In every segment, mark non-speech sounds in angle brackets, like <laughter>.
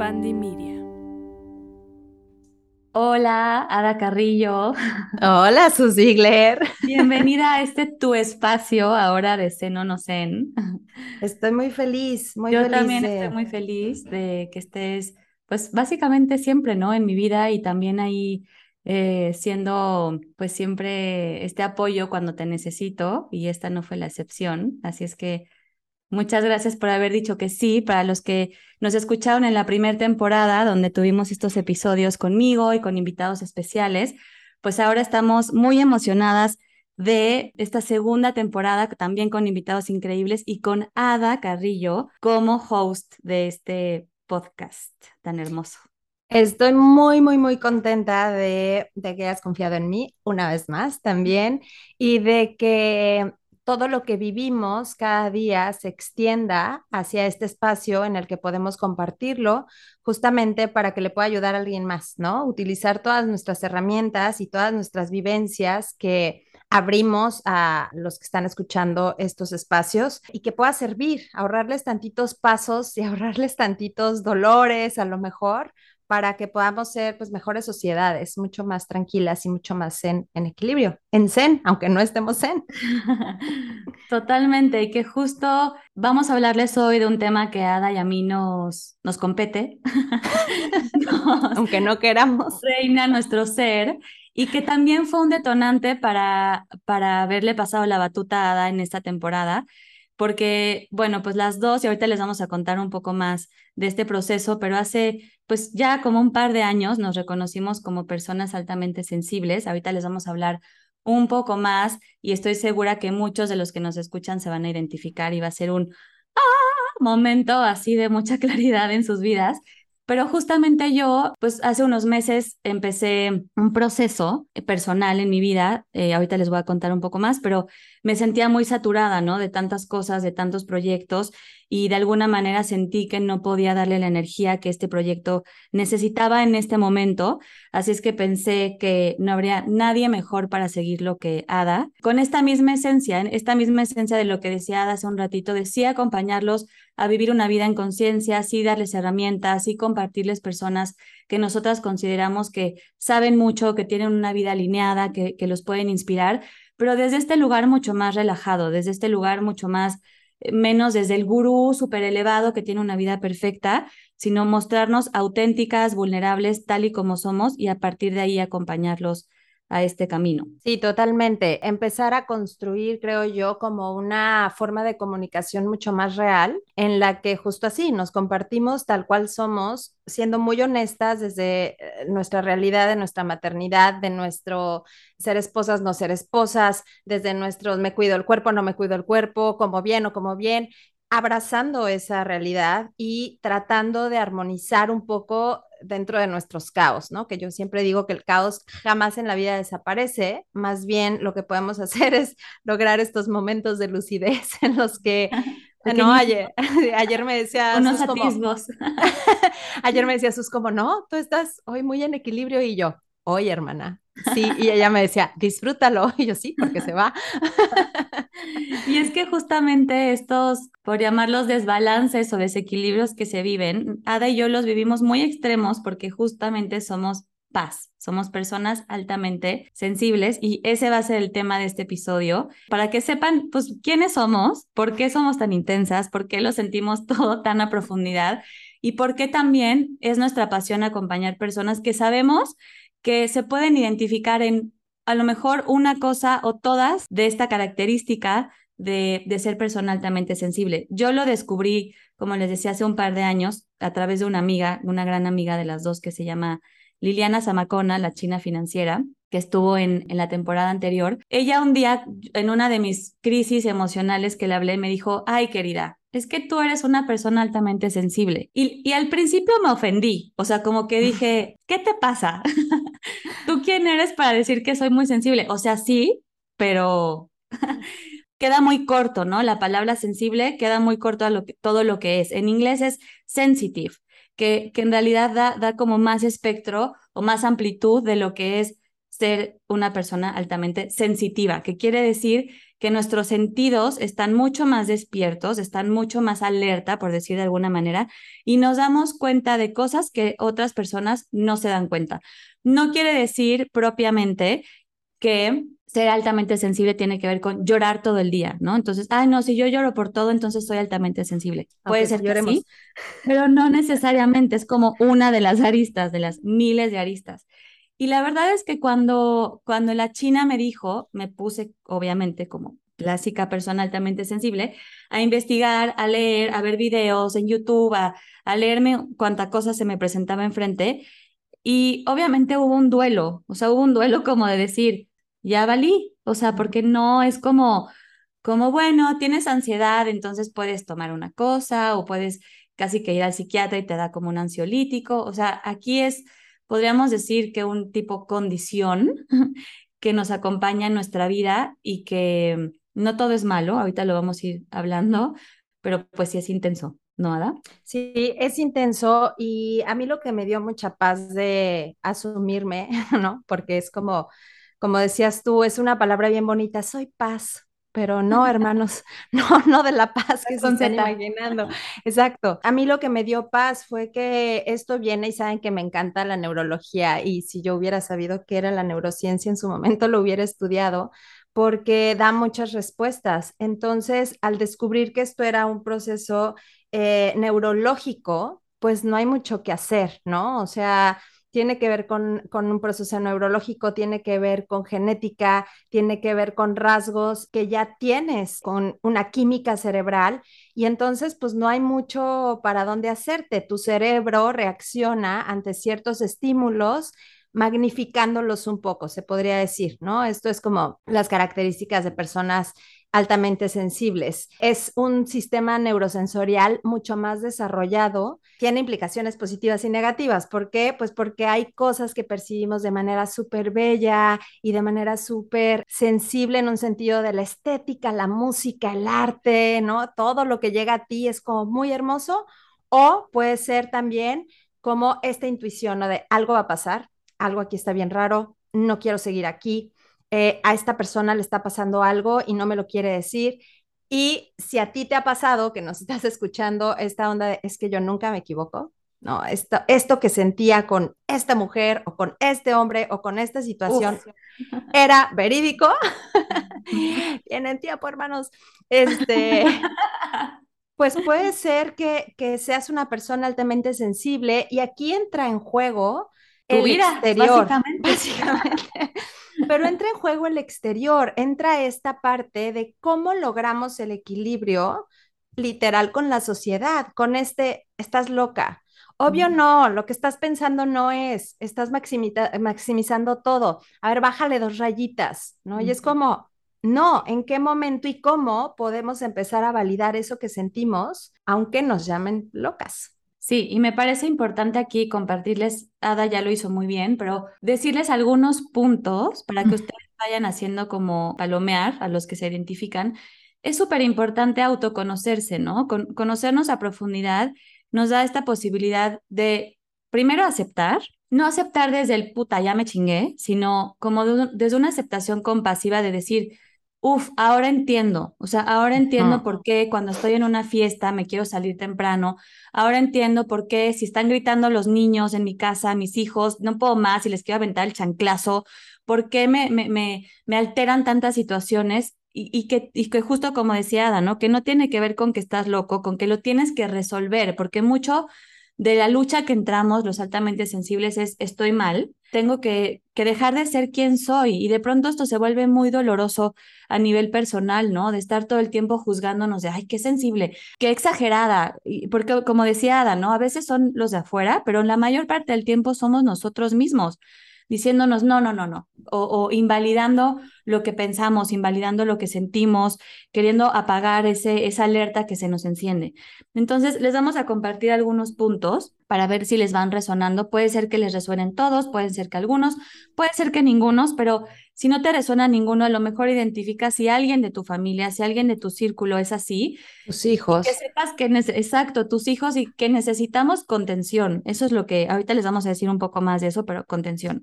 Media. Hola, Ada Carrillo. Hola, Susigler. Bienvenida a este tu espacio ahora de Seno No Zen. Estoy muy feliz, muy Yo feliz. también de- estoy muy feliz de que estés, pues básicamente siempre, ¿no? En mi vida y también ahí eh, siendo, pues siempre este apoyo cuando te necesito y esta no fue la excepción. Así es que muchas gracias por haber dicho que sí. Para los que nos escucharon en la primera temporada, donde tuvimos estos episodios conmigo y con invitados especiales, pues ahora estamos muy emocionadas de esta segunda temporada, también con invitados increíbles y con Ada Carrillo como host de este podcast tan hermoso. Estoy muy, muy, muy contenta de, que hayas confiado en mí una vez más también y de que todo lo que vivimos cada día se extienda hacia este espacio en el que podemos compartirlo justamente para que le pueda ayudar a alguien más, ¿no? Utilizar todas nuestras herramientas y todas nuestras vivencias que abrimos a los que están escuchando estos espacios y que pueda servir, ahorrarles tantitos pasos y ahorrarles tantitos dolores a lo mejor para que podamos ser pues mejores sociedades, mucho más tranquilas y mucho más zen, en equilibrio, en zen, aunque no estemos zen. <laughs> Totalmente, y que justo vamos a hablarles hoy de un tema que a Ada y a mí nos, nos compete, <laughs> nos aunque no queramos. reina nuestro ser, y que también fue un detonante para, para haberle pasado la batuta a Ada en esta temporada, porque, bueno, pues las dos, y ahorita les vamos a contar un poco más de este proceso, pero hace pues ya como un par de años nos reconocimos como personas altamente sensibles, ahorita les vamos a hablar un poco más y estoy segura que muchos de los que nos escuchan se van a identificar y va a ser un ¡ah! momento así de mucha <laughs> claridad en sus vidas. Pero justamente yo, pues hace unos meses empecé un proceso personal en mi vida, eh, ahorita les voy a contar un poco más, pero me sentía muy saturada, ¿no? De tantas cosas, de tantos proyectos y de alguna manera sentí que no podía darle la energía que este proyecto necesitaba en este momento. Así es que pensé que no habría nadie mejor para seguirlo que Ada. Con esta misma esencia, esta misma esencia de lo que decía Ada hace un ratito, decía acompañarlos a vivir una vida en conciencia, sí darles herramientas, sí compartirles personas que nosotras consideramos que saben mucho, que tienen una vida alineada, que, que los pueden inspirar, pero desde este lugar mucho más relajado, desde este lugar mucho más menos desde el gurú súper elevado que tiene una vida perfecta, sino mostrarnos auténticas, vulnerables, tal y como somos y a partir de ahí acompañarlos a este camino. Sí, totalmente. Empezar a construir, creo yo, como una forma de comunicación mucho más real, en la que justo así nos compartimos tal cual somos, siendo muy honestas desde eh, nuestra realidad, de nuestra maternidad, de nuestro ser esposas, no ser esposas, desde nuestros me cuido el cuerpo, no me cuido el cuerpo, como bien o como bien, abrazando esa realidad y tratando de armonizar un poco dentro de nuestros caos, ¿no? Que yo siempre digo que el caos jamás en la vida desaparece, más bien lo que podemos hacer <laughs> es lograr estos momentos de lucidez <laughs> en los que, <laughs> no, ayer, ayer me decía, Unos como, ayer me decía Sus como, no, tú estás hoy muy en equilibrio y yo, hoy hermana, sí, y ella me decía, disfrútalo, y yo sí, porque se va. <laughs> Y es que justamente estos, por llamarlos desbalances o desequilibrios que se viven, Ada y yo los vivimos muy extremos porque justamente somos paz, somos personas altamente sensibles y ese va a ser el tema de este episodio, para que sepan, pues, quiénes somos, por qué somos tan intensas, por qué lo sentimos <laughs> todo tan a profundidad y por qué también es nuestra pasión acompañar personas que sabemos que se pueden identificar en a lo mejor una cosa o todas de esta característica de, de, ser persona altamente sensible. Yo lo descubrí, como les decía, hace un par de años a través de una amiga, una gran amiga de las dos que se llama Liliana Zamacona, la china financiera, que estuvo en, en la temporada anterior. Ella un día, en una de mis crisis emocionales que le hablé, me dijo, ay querida, es que tú eres una persona altamente sensible. Y, y al principio me ofendí, o sea, como que dije, ¿qué te pasa? <laughs> ¿Tú quién eres para decir que soy muy sensible? O sea, sí, pero <laughs> queda muy corto, ¿no? La palabra sensible queda muy corto a lo que, todo lo que es. En inglés es sensitive, que, que en realidad da, da como más espectro o más amplitud de lo que es ser una persona altamente sensitiva, que quiere decir que nuestros sentidos están mucho más despiertos, están mucho más alerta, por decir de alguna manera, y nos damos cuenta de cosas que otras personas no se dan cuenta. No quiere decir propiamente que ser altamente sensible tiene que ver con llorar todo el día, ¿no? Entonces, ay, no, si yo lloro por todo, entonces soy altamente sensible. Puede ser que sí, pero no necesariamente, es como una de las aristas, de las miles de aristas. Y la verdad es que cuando, cuando la China me dijo, me puse, obviamente, como clásica persona altamente sensible, a investigar, a leer, a ver videos en YouTube, a, a leerme cuánta cosa se me presentaba enfrente. Y obviamente hubo un duelo, o sea, hubo un duelo como de decir, ya valí, o sea, porque no es como, como, bueno, tienes ansiedad, entonces puedes tomar una cosa o puedes casi que ir al psiquiatra y te da como un ansiolítico, o sea, aquí es podríamos decir que un tipo condición <laughs> que nos acompaña en nuestra vida y que no todo es malo, ahorita lo vamos a ir hablando, pero pues sí es intenso, ¿no, Ada? Sí, es intenso y a mí lo que me dio mucha paz de asumirme, <laughs> ¿no? Porque es como, como decías tú, es una palabra bien bonita, soy paz, pero no, <laughs> hermanos, <laughs> no, no de la paz que se están imaginando. Exacto. A mí lo que me dio paz fue que esto viene y saben que me encanta la neurología y si yo hubiera sabido qué era la neurociencia en su momento lo hubiera estudiado porque da muchas respuestas. Entonces, al descubrir que esto era un proceso eh, neurológico, pues no hay mucho que hacer, ¿no? O sea, tiene que ver con, un proceso neurológico, tiene que ver con genética, tiene que ver con rasgos que ya tienes, con una química cerebral y entonces pues no hay mucho para dónde hacerte. Tu cerebro reacciona ante ciertos estímulos magnificándolos un poco, se podría decir, ¿no? Esto es como las características de personas altamente sensibles. Es un sistema neurosensorial mucho más desarrollado, tiene implicaciones positivas y negativas. ¿Por qué? Pues porque hay cosas que percibimos de manera súper bella y de manera súper sensible en un sentido de la estética, la música, el arte, ¿no? Todo lo que llega a ti es como muy hermoso o puede ser también como esta intuición ¿no? de algo va a pasar, algo aquí está bien raro, no quiero seguir aquí, eh, a esta persona le está pasando algo y no me lo quiere decir. Y si a ti te ha pasado, que nos <laughs> estás escuchando, esta onda de, es que yo nunca me equivoco, no, esto, esto que sentía con esta mujer o con este hombre o con esta situación <laughs> era verídico. <laughs> Tienen tiempo, hermanos. Este, pues puede ser que, que seas una persona altamente sensible y aquí entra en juego el exterior. básicamente. <laughs> Pero entra en juego el exterior, entra esta parte de cómo logramos el equilibrio literal con la sociedad, con este, estás loca. Obvio no, lo que estás pensando no es, estás maximizando todo. A ver, bájale dos rayitas, ¿no? Y es como, no, ¿en qué momento y cómo podemos empezar a validar eso que sentimos, aunque nos llamen locas? Sí, y me parece importante aquí compartirles, Ada ya lo hizo muy bien, pero decirles algunos puntos para que ustedes vayan haciendo como palomear a los que se identifican. Es súper importante autoconocerse, ¿no? conocernos a profundidad nos da esta posibilidad de, primero, aceptar, no aceptar desde el puta, ya me chingué, sino como desde una aceptación compasiva de decir, Uf, ahora entiendo, o sea, ahora entiendo por qué cuando estoy en una fiesta me quiero salir temprano, ahora entiendo por qué si están gritando los niños en mi casa, mis hijos, no puedo más y les quiero aventar el chanclazo, por qué me, me, me, me alteran tantas situaciones y, y, que, y que justo como decía Ada, ¿no? Que no tiene que ver con que estás loco, con que lo tienes que resolver, porque mucho de la lucha que entramos los altamente sensibles es estoy mal, tengo que, que dejar de ser quien soy y de pronto esto se vuelve muy doloroso a nivel personal, ¿no? De estar todo el tiempo juzgándonos de, ay, qué sensible, qué exagerada, porque como decía Ada, ¿no? A veces son los de afuera, pero la mayor parte del tiempo somos nosotros mismos diciéndonos no, no, no, no, o, invalidando lo que pensamos, invalidando lo que sentimos, queriendo apagar ese, esa alerta que se nos enciende. Entonces, les vamos a compartir algunos puntos para ver si les van resonando. Puede ser que les resuenen todos, puede ser que algunos, puede ser que ningunos, pero si no te resuena ninguno, a lo mejor identifica si alguien de tu familia, si alguien de tu círculo es así. Tus hijos. Que sepas que, exacto, tus hijos y que necesitamos contención. Eso es lo que ahorita les vamos a decir un poco más de eso, pero contención.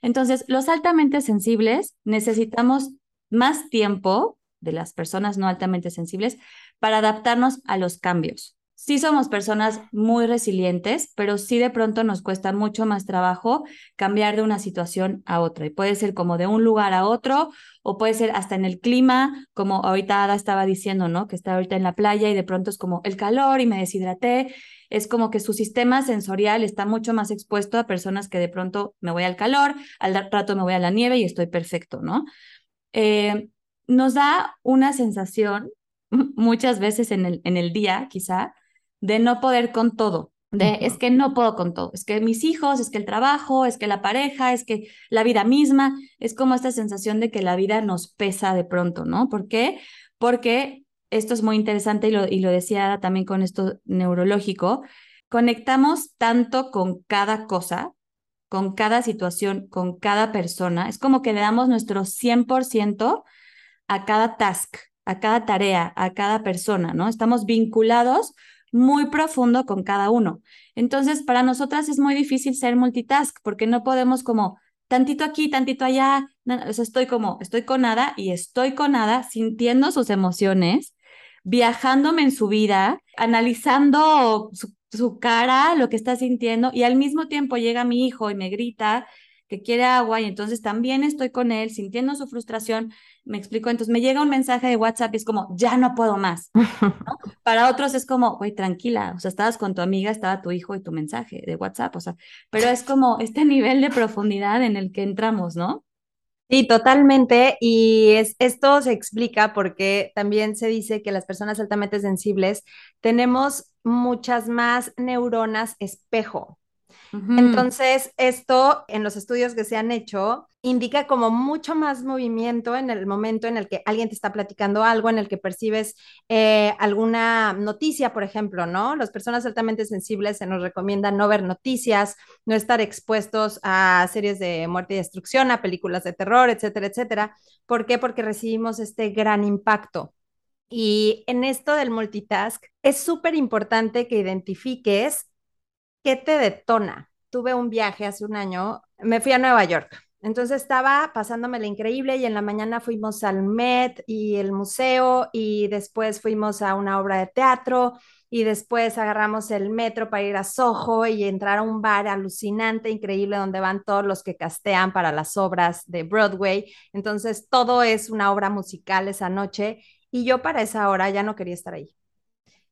Entonces, los altamente sensibles necesitamos más tiempo de las personas no altamente sensibles para adaptarnos a los cambios. Sí somos personas muy resilientes, pero sí de pronto nos cuesta mucho más trabajo cambiar de una situación a otra. Y puede ser como de un lugar a otro, o puede ser hasta en el clima, como ahorita Ada estaba diciendo, ¿no? Que está ahorita en la playa y de pronto es como el calor y me deshidraté. Es como que su sistema sensorial está mucho más expuesto a personas que de pronto me voy al calor, al rato me voy a la nieve y estoy perfecto, ¿no? Eh, nos da una sensación muchas veces en el, en el día, quizá, de no poder con todo, de es que no puedo con todo, es que mis hijos, es que el trabajo, es que la pareja, es que la vida misma, es como esta sensación de que la vida nos pesa de pronto, ¿no? ¿Por qué? Porque esto es muy interesante y lo, y lo decía también con esto neurológico, conectamos tanto con cada cosa, con cada situación, con cada persona, es como que le damos nuestro 100% a cada task, a cada tarea, a cada persona, ¿no? Estamos vinculados muy profundo con cada uno. Entonces, para nosotras es muy difícil ser multitask porque no podemos como tantito aquí, tantito allá, o sea, estoy como, estoy con nada y estoy con nada sintiendo sus emociones, viajándome en su vida, analizando su, su cara, lo que está sintiendo y al mismo tiempo llega mi hijo y me grita que quiere agua y entonces también estoy con él sintiendo su frustración, me explico, entonces me llega un mensaje de WhatsApp y es como, ya no puedo más. <laughs> Para otros es como, güey, tranquila, o sea, estabas con tu amiga, estaba tu hijo y tu mensaje de WhatsApp, o sea, pero es como este nivel de profundidad en el que entramos, ¿no? Sí, totalmente. Y es, esto se explica porque también se dice que las personas altamente sensibles tenemos muchas más neuronas espejo. Entonces, esto en los estudios que se han hecho indica como mucho más movimiento en el momento en el que alguien te está platicando algo, en el que percibes eh, alguna noticia, por ejemplo, ¿no? Las personas altamente sensibles se nos recomienda no ver noticias, no estar expuestos a series de muerte y destrucción, a películas de terror, etcétera, etcétera. ¿Por qué? Porque recibimos este gran impacto. Y en esto del multitask, es súper importante que identifiques ¿qué te detona? Tuve un viaje hace un año, me fui a Nueva York. Entonces estaba pasándome la increíble y en la mañana fuimos al Met y el museo y después fuimos a una obra de teatro y después agarramos el metro para ir a Soho y entrar a un bar alucinante, increíble, donde van todos los que castean para las obras de Broadway. Entonces todo es una obra musical esa noche y yo para esa hora ya no quería estar ahí.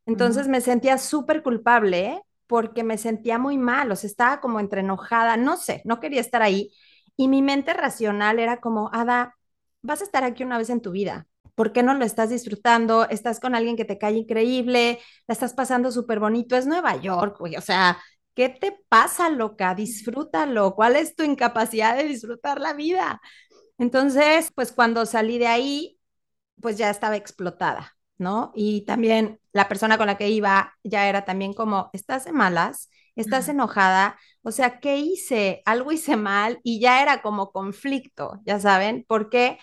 Entonces me sentía súper culpable porque me sentía muy mal, o sea, estaba como entre enojada, no sé, no quería estar ahí. Y mi mente racional era como, Ada, vas a estar aquí una vez en tu vida. ¿Por qué no lo estás disfrutando? Estás con alguien que te cae increíble, la estás pasando súper bonito, es Nueva York, güey, o sea, ¿qué te pasa, loca? Disfrútalo. ¿Cuál es tu incapacidad de disfrutar la vida? Entonces, pues cuando salí de ahí, pues ya estaba explotada. ¿No? Y también la persona con la que iba ya era también como, estás de malas, estás enojada, o sea, ¿qué hice? Algo hice mal y ya era como conflicto, ya saben, ¿por qué?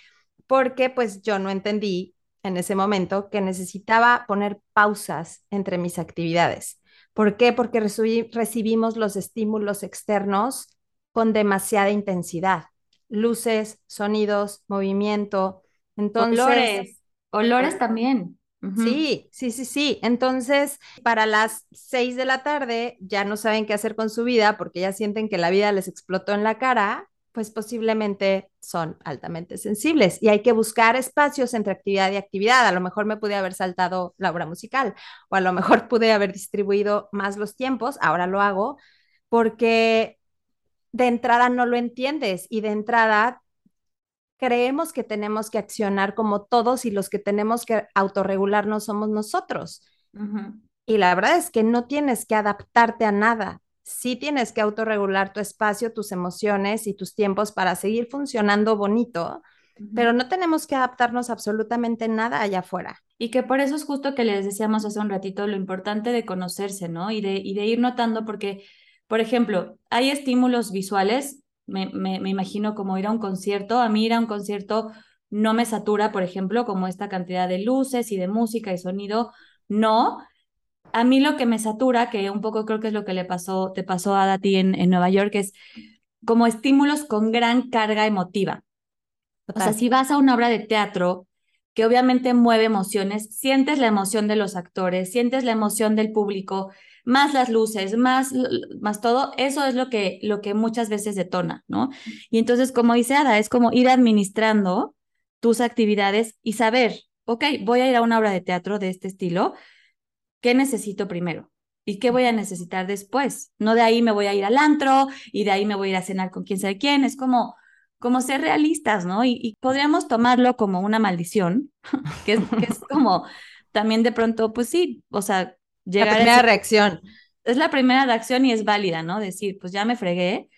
Porque pues yo no entendí en ese momento que necesitaba poner pausas entre mis actividades. ¿Por qué? Porque recibimos los estímulos externos con demasiada intensidad. Luces, sonidos, movimiento. Entonces, olores, olores también. Sí, sí, sí, sí. Entonces, para las seis de la tarde ya no saben qué hacer con su vida porque ya sienten que la vida les explotó en la cara, pues posiblemente son altamente sensibles y hay que buscar espacios entre actividad y actividad. A lo mejor me pude haber saltado la obra musical o a lo mejor <laughs> pude haber distribuido más los tiempos, ahora lo hago porque de entrada no lo entiendes y de entrada creemos que tenemos que accionar como todos y los que tenemos que autorregularnos somos nosotros. Y la verdad es que no tienes que adaptarte a nada. Sí tienes que autorregular tu espacio, tus emociones y tus tiempos para seguir funcionando bonito, pero no tenemos que adaptarnos absolutamente nada allá afuera. Y que por eso es justo que les decíamos hace un ratito lo importante de conocerse, ¿no? Y de, y de ir notando, porque, por ejemplo, hay estímulos visuales me, me, imagino como ir a un concierto. A mí ir a un concierto no me satura, por ejemplo, como esta cantidad de luces y de música y sonido, no. A mí lo que me satura, que un poco creo que es lo que le pasó, te pasó a ti en, en Nueva York, es como estímulos con gran carga emotiva. O sea, si vas a una obra de teatro, que obviamente mueve emociones, sientes la emoción de los actores, sientes la emoción del público, más las luces, más, más todo, eso es lo que, lo que muchas veces detona, ¿no? Y entonces, como dice Ada, es como ir administrando tus actividades y saber, ok, voy a ir a una obra de teatro de este estilo, ¿qué necesito primero? ¿Y qué voy a necesitar después? No de ahí me voy a ir al antro y de ahí me voy a ir a cenar con quién sabe quién. Es como, como ser realistas, ¿no? Y, podríamos tomarlo como una maldición, <laughs> que es, que es como también de pronto, pues sí, o sea, llegar La primera reacción. Es la primera reacción y es válida, ¿no? Decir, pues ya me fregué,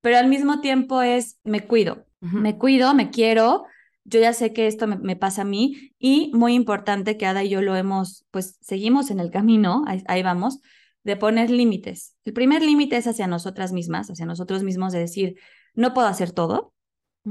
pero al mismo tiempo es, me cuido, me cuido, me quiero, yo ya sé que esto me, pasa a mí y muy importante que Ada y yo lo hemos, pues seguimos en el camino, ahí, vamos, de poner límites. El primer límite es hacia nosotras mismas, hacia nosotros mismos, de decir, no puedo hacer todo.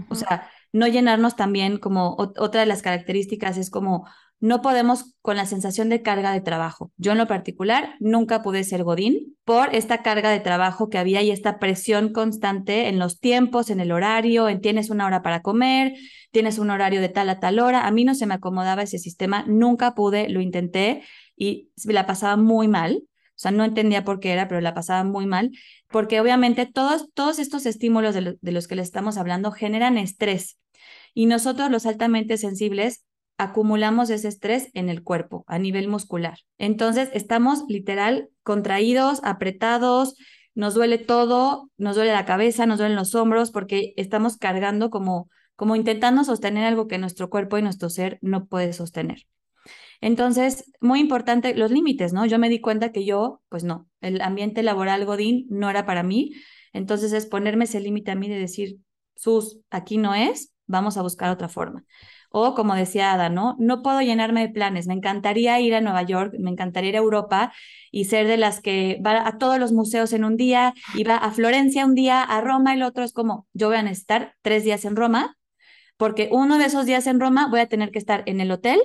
O sea, no llenarnos también como otra de las características es como no podemos con la sensación de carga de trabajo. Yo en lo particular nunca pude ser Godín por esta carga de trabajo que había y esta presión constante en los tiempos, en el horario, en tienes una hora para comer, tienes un horario de tal a tal hora. A mí no se me acomodaba ese sistema, nunca pude, lo intenté y la pasaba muy mal. O sea, no entendía por qué era, pero la pasaba muy mal, porque obviamente todos, todos estos estímulos de, de los que le estamos hablando generan estrés. Y nosotros los altamente sensibles acumulamos ese estrés en el cuerpo a nivel muscular. Entonces estamos literal contraídos, apretados, nos duele todo, nos duele la cabeza, nos duelen los hombros porque estamos cargando como como intentando sostener algo que nuestro cuerpo y nuestro ser no puede sostener. Entonces, muy importante los límites, ¿no? Yo me di cuenta que yo, pues no, el ambiente laboral Godín no era para mí. Entonces es ponerme ese límite a mí de decir, Sus, aquí no es, vamos a buscar otra forma. O como decía Ada, ¿no? No puedo llenarme de planes. Me encantaría ir a Nueva York, me encantaría ir a Europa y ser de las que va a todos los museos en un día y va a Florencia un día, a Roma el otro. Es como, yo voy a necesitar tres días en Roma porque uno de esos días en Roma voy a tener que estar en el hotel,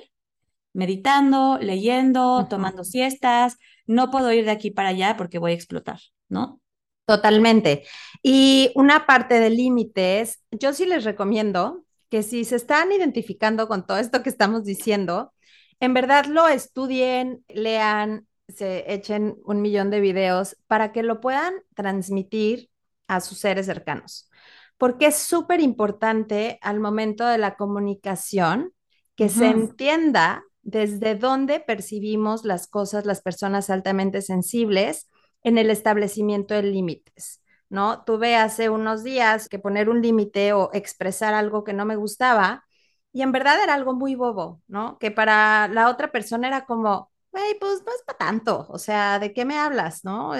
meditando, leyendo, tomando siestas. No puedo ir de aquí para allá porque voy a explotar, ¿no? Totalmente. Y una parte de límites, yo sí les recomiendo que si se están identificando con todo esto que estamos diciendo, en verdad lo estudien, lean, se echen un millón de videos para que lo puedan transmitir a sus seres cercanos. Porque es súper importante al momento de la comunicación que se entienda desde dónde percibimos las cosas las personas altamente sensibles en el establecimiento de límites. ¿no? Tuve hace unos días que poner un límite o expresar algo que no me gustaba y en verdad era algo muy bobo, ¿no? Que para la otra persona era como, hey, pues no es para tanto, o sea, ¿de qué me hablas, no?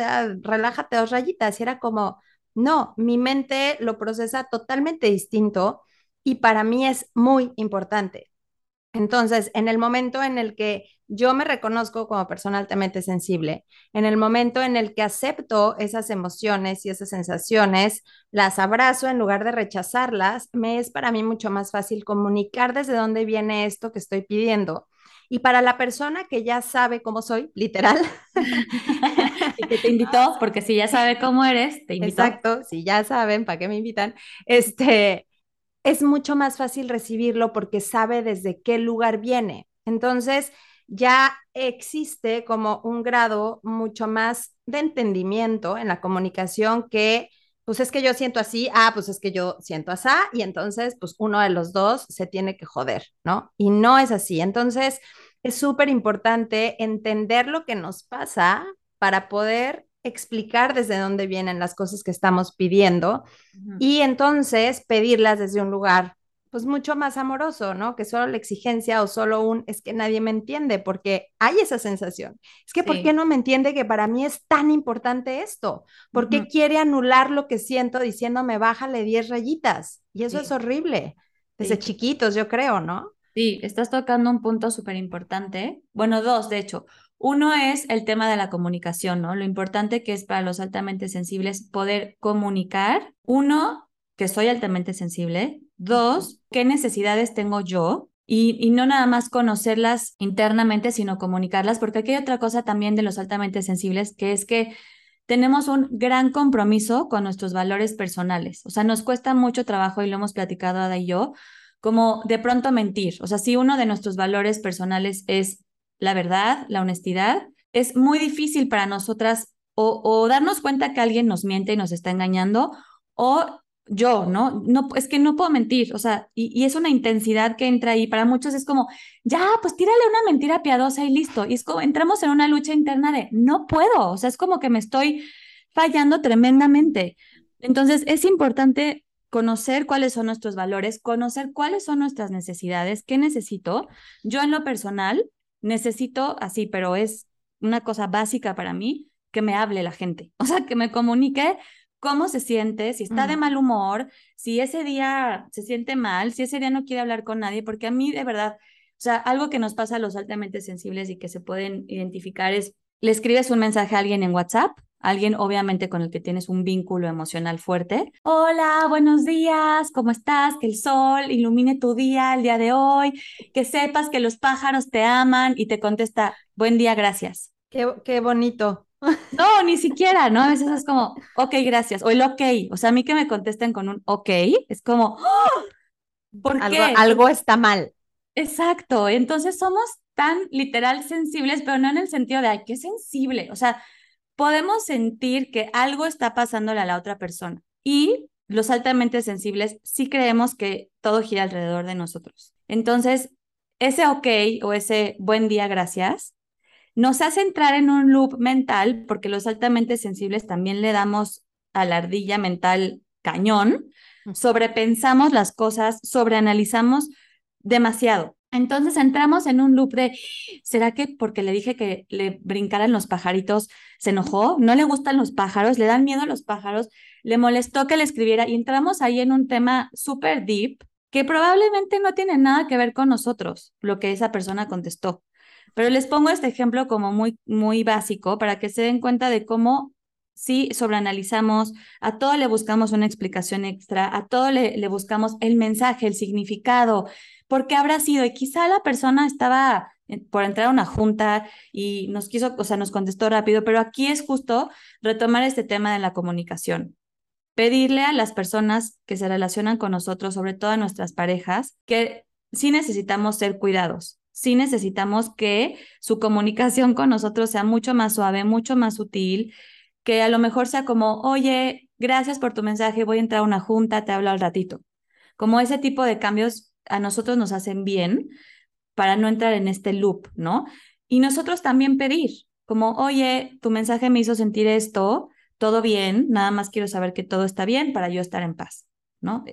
relájate dos rayitas y era como, no, mi mente lo procesa totalmente distinto y para mí es muy importante. Entonces, en el momento en el que yo me reconozco como persona altamente sensible, en el momento en el que acepto esas emociones y esas sensaciones, las abrazo en lugar de rechazarlas, me es para mí mucho más fácil comunicar desde dónde viene esto que estoy pidiendo. Y para la persona que ya sabe cómo soy, literal. <laughs> y que te invitó, porque si ya sabe cómo eres, te invitó. Exacto, si ya saben, ¿para qué me invitan? Este, es mucho más fácil recibirlo porque sabe desde qué lugar viene. Entonces, ya existe como un grado mucho más de entendimiento en la comunicación que, pues es que yo siento así, ah, pues es que yo siento así, y entonces, pues uno de los dos se tiene que joder, ¿no? Y no es así. Entonces, es súper importante entender lo que nos pasa para poder explicar desde dónde vienen las cosas que estamos pidiendo y entonces pedirlas desde un lugar pues mucho más amoroso, ¿no? Que solo la exigencia o solo un es que nadie me entiende, porque hay esa sensación. Es que, ¿por qué no me entiende que para mí es tan importante esto? ¿Por qué quiere anular lo que siento diciéndome bájale 10 rayitas? Y eso es horrible, desde chiquitos, yo creo, ¿no? Sí, estás tocando un punto súper importante. Bueno, dos, de hecho. Uno es el tema de la comunicación, ¿no? Lo importante que es para los altamente sensibles poder comunicar. Uno, que soy altamente sensible. Dos, qué necesidades tengo yo. Y, y, no nada más conocerlas internamente, sino comunicarlas, porque aquí hay otra cosa también de los altamente sensibles, que es que tenemos un gran compromiso con nuestros valores personales. O sea, nos cuesta mucho trabajo, y lo hemos platicado Ada y yo, como de pronto mentir. O sea, si uno de nuestros valores personales es la verdad, la honestidad, es muy difícil para nosotras o, darnos cuenta que alguien nos miente y nos está engañando o yo, ¿no? No, es que no puedo mentir, o sea, y, es una intensidad que entra ahí. Para muchos es como, ya, pues tírale una mentira piadosa y listo. Y es como, entramos en una lucha interna de, no puedo, o sea, es como que me estoy fallando tremendamente. Entonces, es importante conocer cuáles son nuestros valores, conocer cuáles son nuestras necesidades, qué necesito. Yo en lo personal necesito así, pero es una cosa básica para mí, que me hable la gente, <laughs> o sea, que me comunique cómo se siente, si está de mal humor, si ese día se siente mal, si ese día no quiere hablar con nadie, porque a mí de verdad, o sea, algo que nos pasa a los altamente sensibles y que se pueden identificar es, le escribes un mensaje a alguien en WhatsApp, alguien obviamente con el que tienes un vínculo emocional fuerte. Hola, buenos días, ¿cómo estás? Que el sol ilumine tu día el día de hoy, que sepas que los pájaros te aman y te contesta, buen día, gracias. Qué, qué bonito. <laughs> No, ni siquiera, ¿no? A veces es como, ok, gracias, o el ok, o sea, a mí que me contesten con un ok, es como, ¡Oh! ¿por algo, qué? Algo está mal. Exacto, entonces somos tan literal sensibles, pero no en el sentido de, ay, qué sensible, o sea, podemos sentir que algo está pasándole a la otra persona y los altamente sensibles sí creemos que todo gira alrededor de nosotros. Entonces, ese ok o ese buen día, gracias, nos hace entrar en un loop mental, porque los altamente sensibles también le damos a la ardilla mental cañón, sobrepensamos las cosas, sobreanalizamos demasiado. Entonces entramos en un loop de, ¿será que porque le dije que le brincaran los pajaritos se enojó? ¿No le gustan los pájaros? ¿Le dan miedo a los pájaros? ¿Le molestó que le escribiera? Y entramos ahí en un tema súper deep que probablemente no tiene nada que ver con nosotros, lo que esa persona contestó. Pero les pongo este ejemplo como muy, muy básico para que se den cuenta de cómo si sobreanalizamos, a todo le buscamos una explicación extra, a todo le, buscamos el mensaje, el significado, por qué habrá sido. Y quizá la persona estaba por entrar a una junta y nos quiso, o sea, nos contestó rápido, pero aquí es justo retomar este tema de la comunicación. Pedirle a las personas que se relacionan con nosotros, sobre todo a nuestras parejas, que sí necesitamos ser cuidados, sí necesitamos que su comunicación con nosotros sea mucho más suave, mucho más sutil, que a lo mejor sea como, oye, gracias por tu mensaje, voy a entrar a una junta, te hablo al ratito. Como ese tipo de cambios a nosotros nos hacen bien para no entrar en este loop, ¿no? Y nosotros también pedir, como, oye, tu mensaje me hizo sentir esto, todo bien, nada más quiero saber que todo está bien para yo estar en paz, ¿no?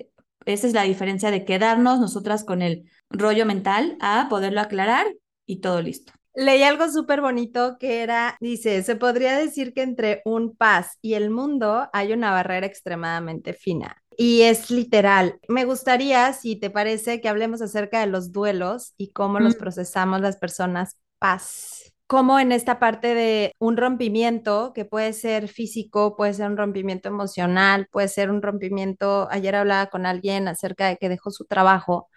Esa es la diferencia de quedarnos nosotras con el rollo mental a poderlo aclarar y todo listo. Leí algo súper bonito que era, dice, se podría decir que entre un paz y el mundo hay una barrera extremadamente fina. Y es literal. Me gustaría, si te parece, que hablemos acerca de los duelos y cómo los mm. procesamos las personas paz. Como en esta parte de un rompimiento que puede ser físico, puede ser un rompimiento emocional, puede ser un rompimiento. Ayer hablaba con alguien acerca de que dejó su trabajo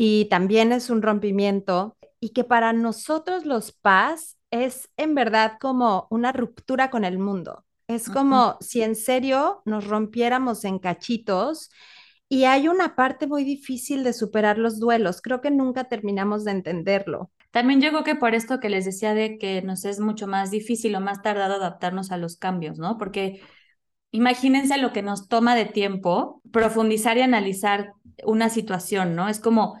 y también es un rompimiento y que para nosotros los paz es en verdad como una ruptura con el mundo. Es como si en serio nos rompiéramos en cachitos y hay una parte muy difícil de superar los duelos. Creo que nunca terminamos de entenderlo. También yo creo que por esto que les decía de que nos es mucho más difícil o más tardado adaptarnos a los cambios, ¿no? Porque imagínense lo que nos toma de tiempo profundizar y analizar una situación, ¿no? Es como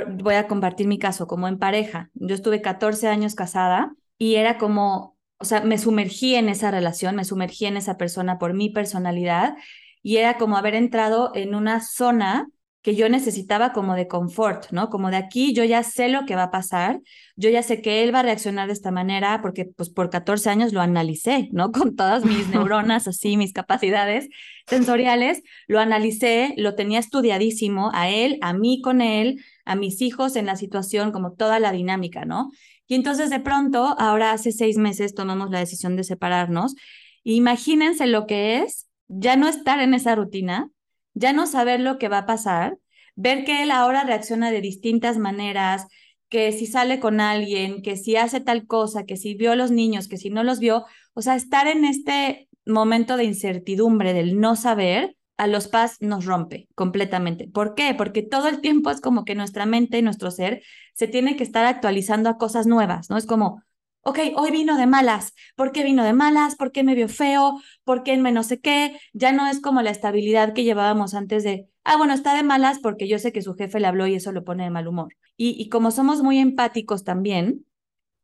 voy a compartir mi caso, como en pareja. Yo estuve 14 años casada y era como, o sea, me sumergí en esa relación, me sumergí en esa persona por mi personalidad y era como haber entrado en una zona que yo necesitaba como de confort, ¿no? Como de aquí yo ya sé lo que va a pasar, yo ya sé que él va a reaccionar de esta manera porque pues por 14 años lo analicé, ¿no? <laughs> Con todas mis neuronas así, mis capacidades sensoriales, lo analicé, lo tenía estudiadísimo a él, a mí con él, a mis hijos en la situación, como toda la dinámica, ¿no? Y entonces de pronto, ahora hace seis meses tomamos la decisión de separarnos. imagínense lo que es ya no estar en esa rutina, ya no saber lo que va a pasar, ver que él ahora reacciona de distintas maneras, que si sale con alguien, que si hace tal cosa, que si vio a los niños, que si no los vio, o sea, estar en este momento de incertidumbre, del no saber, a los paz nos rompe completamente. ¿Por qué? Porque todo el tiempo es como que nuestra mente y nuestro ser se tiene que estar actualizando a cosas nuevas, ¿no? Es como, ok, hoy vino de malas. ¿Por qué vino de malas? ¿Por qué me vio feo? ¿Por qué me no sé qué? Ya no es como la estabilidad que llevábamos antes de, ah, bueno, está de malas porque yo sé que su jefe le habló y eso lo pone de mal humor. Y, y como somos muy empáticos también,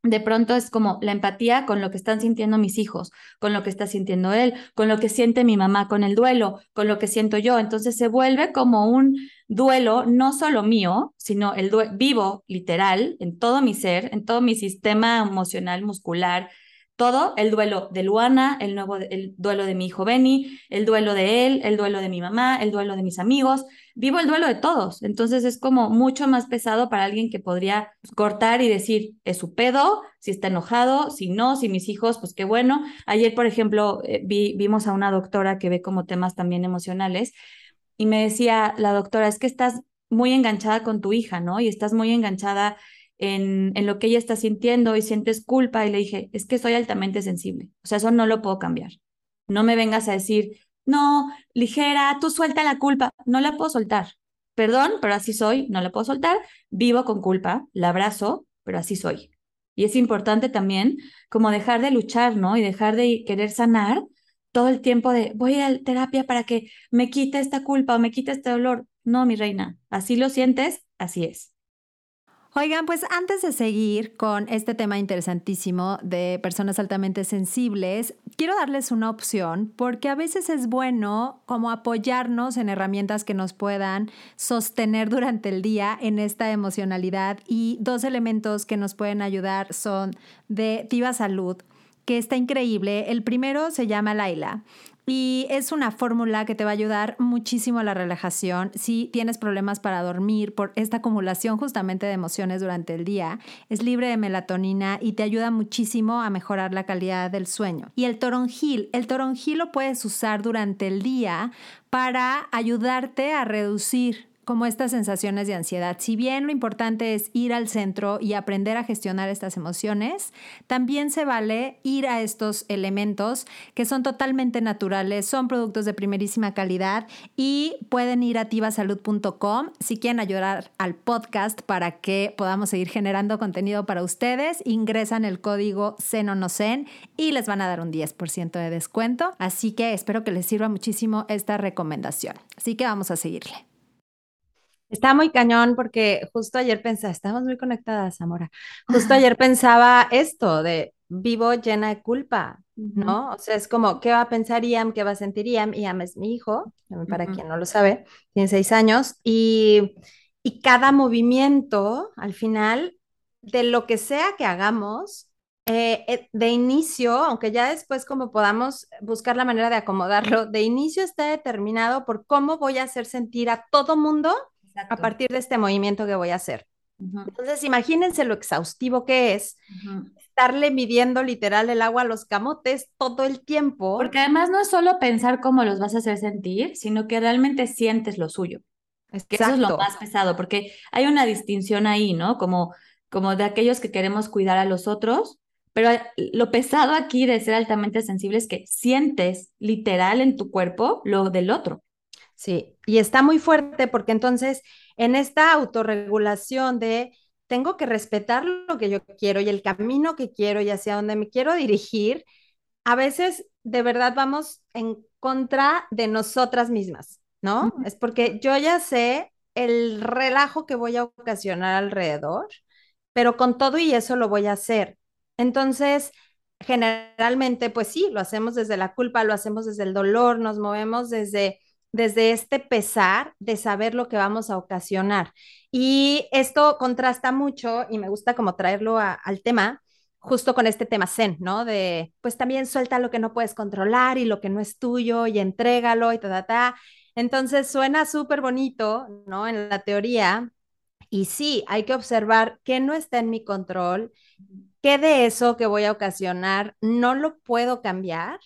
de pronto es como la empatía con lo que están sintiendo mis hijos, con lo que está sintiendo él, con lo que siente mi mamá con el duelo, con lo que siento yo. Entonces se vuelve como un duelo no solo mío, sino el vivo, literal, en todo mi ser, en todo mi sistema emocional, muscular, todo, el duelo de Luana, el, nuevo, el duelo de mi hijo Benny, el duelo de él, el duelo de mi mamá, el duelo de mis amigos. Vivo el duelo de todos. Entonces es como mucho más pesado para alguien que podría cortar y decir, es su pedo, si está enojado, si no, si mis hijos, pues qué bueno. Ayer, por ejemplo, eh, vi, vimos a una doctora que ve como temas también emocionales y me decía la doctora, es que estás muy enganchada con tu hija, ¿no? Y estás muy enganchada en, lo que ella está sintiendo y sientes culpa y le dije, es que soy altamente sensible, o sea, eso no lo puedo cambiar. No me vengas a decir, no, ligera, tú suelta la culpa, no la puedo soltar. Perdón, pero así soy, no la puedo soltar, vivo con culpa, la abrazo, pero así soy. Y es importante también como dejar de luchar, ¿no? Y dejar de querer sanar todo el tiempo de voy a terapia para que me quite esta culpa o me quite este dolor. No, mi reina, así lo sientes, así es. Oigan, pues antes de seguir con este tema interesantísimo de personas altamente sensibles, quiero darles una opción porque a veces es bueno como apoyarnos en herramientas que nos puedan sostener durante el día en esta emocionalidad y dos elementos que nos pueden ayudar son de Tiva Salud, que está increíble. El primero se llama Laila y es una fórmula que te va a ayudar muchísimo a la relajación. Si tienes problemas para dormir por esta acumulación justamente de emociones durante el día, es libre de melatonina y te ayuda muchísimo a mejorar la calidad del sueño. Y el toronjil, el toronjil lo puedes usar durante el día para ayudarte a reducir como estas sensaciones de ansiedad. Si bien lo importante es ir al centro y aprender a gestionar estas emociones, también se vale ir a estos elementos que son totalmente naturales, son productos de primerísima calidad y pueden ir a tivasalud.com si quieren ayudar al podcast para que podamos seguir generando contenido para ustedes. Ingresan el código CENONOCEN y les van a dar un 10% de descuento. Así que espero que les sirva muchísimo esta recomendación. Así que vamos a seguirle. Está muy cañón porque justo ayer pensaba, estamos muy conectadas, Zamora. Justo ayer pensaba esto de vivo llena de culpa, ¿no? O sea, es como, ¿qué va a pensar Iam? ¿Qué va a sentir Iam? Iam es mi hijo, para quien no lo sabe, tiene seis años, y, y cada movimiento, al final, de lo que sea que hagamos, eh, eh, de inicio, aunque ya después como podamos buscar la manera de acomodarlo, de inicio está determinado por cómo voy a hacer sentir a todo mundo a partir de este movimiento que voy a hacer. Entonces, imagínense lo exhaustivo que es estarle midiendo literal el agua a los camotes todo el tiempo. Porque además no es solo pensar cómo los vas a hacer sentir, sino que realmente sientes lo suyo. Es que eso es lo más pesado, porque hay una distinción ahí, ¿no? Como, como de aquellos que queremos cuidar a los otros, pero lo pesado aquí de ser altamente sensible es que sientes literal en tu cuerpo lo del otro. Sí, y está muy fuerte porque entonces en esta autorregulación de tengo que respetar lo que yo quiero y el camino que quiero y hacia dónde me quiero dirigir, a veces de verdad vamos en contra de nosotras mismas, ¿no? Es porque yo ya sé el relajo que voy a ocasionar alrededor, pero con todo y eso lo voy a hacer. Entonces, generalmente, pues sí, lo hacemos desde la culpa, lo hacemos desde el dolor, nos movemos desde desde este pesar de saber lo que vamos a ocasionar. Y esto contrasta mucho y me gusta como traerlo al tema justo con este tema zen, ¿no? De, pues también suelta lo que no puedes controlar y lo que no es tuyo y entrégalo y ta, ta, ta. Entonces suena súper bonito, ¿no? En la teoría. Y sí, hay que observar qué no está en mi control, qué de eso que voy a ocasionar no lo puedo cambiar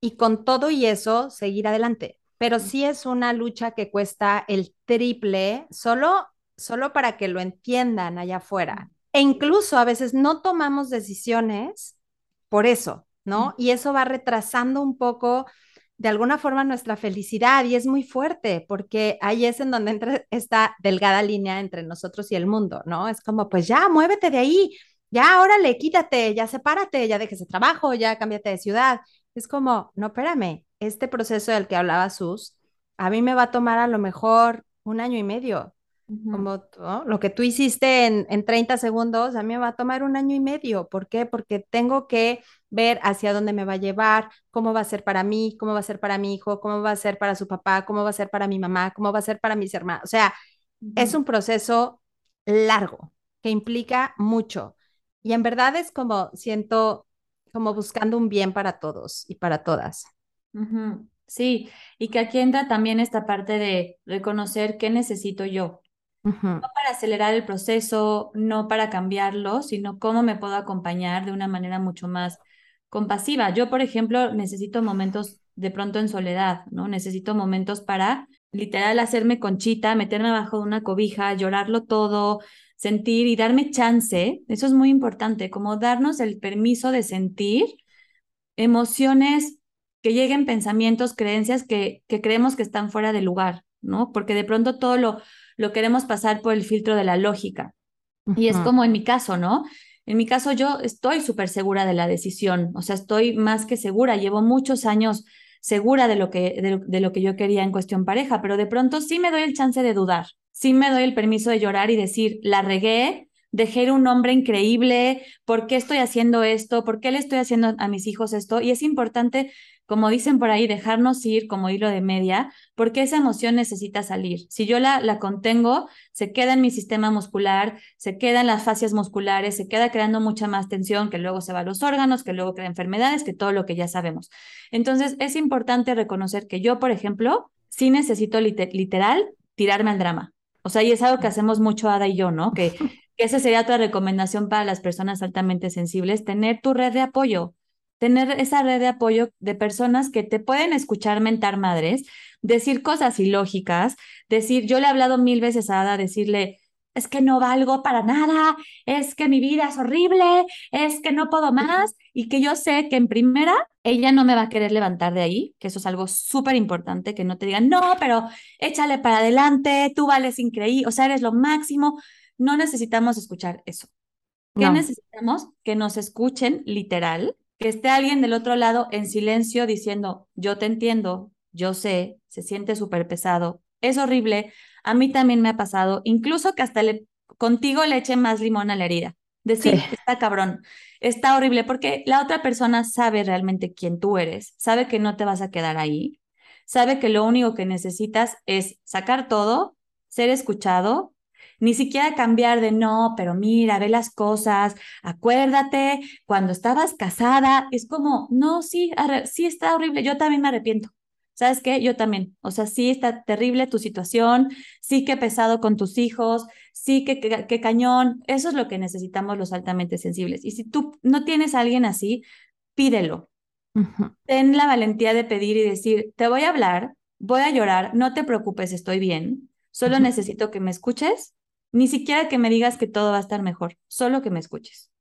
y con todo y eso seguir adelante pero sí es una lucha que cuesta el triple solo, solo para que lo entiendan allá afuera. E incluso a veces no tomamos decisiones por eso, ¿no? Y eso va retrasando un poco de alguna forma nuestra felicidad y es muy fuerte porque ahí es en donde entra esta delgada línea entre nosotros y el mundo, ¿no? Es como, pues ya, muévete de ahí, ya, órale, quítate, ya sepárate, ya dejes de trabajo, ya cámbiate de ciudad. Es como, no, espérame, este proceso del que hablaba Sus, a mí me va a tomar a lo mejor un año y medio. Como lo que tú hiciste en, en 30 segundos, a mí me va a tomar un año y medio. ¿Por qué? Porque tengo que ver hacia dónde me va a llevar, cómo va a ser para mí, cómo va a ser para mi hijo, cómo va a ser para su papá, cómo va a ser para mi mamá, cómo va a ser para mis hermanos. O sea, es un proceso largo que implica mucho. Y en verdad es como siento como buscando un bien para todos y para todas. Sí, y que aquí entra también esta parte de reconocer qué necesito yo. No para acelerar el proceso, no para cambiarlo, sino cómo me puedo acompañar de una manera mucho más compasiva. Yo, por ejemplo, necesito momentos de pronto en soledad, ¿no? Necesito momentos para literal hacerme conchita, meterme abajo de una cobija, llorarlo todo, sentir y darme chance. Eso es muy importante, como darnos el permiso de sentir emociones que lleguen pensamientos, creencias que, que creemos que están fuera de lugar, ¿no? Porque de pronto todo lo, lo queremos pasar por el filtro de la lógica. Y es como en mi caso, ¿no? En mi caso, yo estoy súper segura de la decisión, o sea, estoy más que segura, llevo muchos años segura de lo, que, de, lo que yo quería en cuestión pareja, pero de pronto sí me doy el chance de dudar, sí me doy el permiso de llorar y decir, la regué, dejé un hombre increíble, ¿por qué estoy haciendo esto? ¿Por qué le estoy haciendo a mis hijos esto? Y es importante como dicen por ahí, dejarnos ir como hilo de media, porque esa emoción necesita salir. Si yo la, la contengo, se queda en mi sistema muscular, se queda en las fascias musculares, se queda creando mucha más tensión, que luego se va a los órganos, que luego crea enfermedades, que todo lo que ya sabemos. Entonces, es importante reconocer que yo, por ejemplo, sí necesito literal tirarme al drama. O sea, y es algo que hacemos mucho Ada y yo, ¿no? Que, que <laughs> esa sería otra recomendación para las personas altamente sensibles, tener tu red de apoyo tener esa red de apoyo de personas que te pueden escuchar mentar madres, decir cosas ilógicas, decir, yo le he hablado mil veces a Ada, decirle, es que no valgo para nada, es que mi vida es horrible, es que no puedo más y que yo sé que en primera ella no me va a querer levantar de ahí, que eso es algo súper importante, que no te digan, no, pero échale para adelante, tú vales increíble, o sea, eres lo máximo. No necesitamos escuchar eso. ¿Qué necesitamos? Que nos escuchen literal, que esté alguien del otro lado en silencio diciendo, yo te entiendo, yo sé, se siente súper pesado, es horrible, a mí también me ha pasado, incluso que hasta le, contigo le eche más limón a la herida. Decir, está cabrón, está horrible, porque la otra persona sabe realmente quién tú eres, sabe que no te vas a quedar ahí, sabe que lo único que necesitas es sacar todo, ser escuchado ni siquiera cambiar de no, pero mira, ve las cosas, acuérdate, cuando estabas casada, es como, no, sí, sí está horrible, yo también me arrepiento. ¿Sabes qué? Yo también. O sea, sí está terrible tu situación, sí que pesado con tus hijos, sí que, que, cañón. Eso es lo que necesitamos los altamente sensibles. Y si tú no tienes a alguien así, pídelo. Ten la valentía de pedir y decir, te voy a hablar, voy a llorar, no te preocupes, estoy bien. Solo necesito que me escuches ni siquiera que me digas que todo va a estar mejor, solo que me escuches.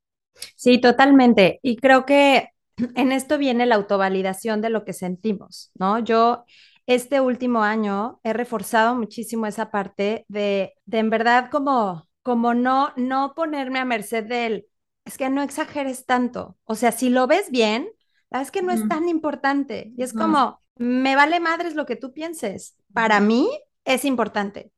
Sí, totalmente. Y creo que <clears throat> en esto viene la autovalidación de lo que sentimos, ¿no? Yo este último año he reforzado muchísimo esa parte de, de en verdad como, como no, no ponerme a merced del, es que no exageres tanto. O sea, si lo ves bien, es que no es tan importante. Y es como, me vale madres lo que tú pienses. Para mí es importante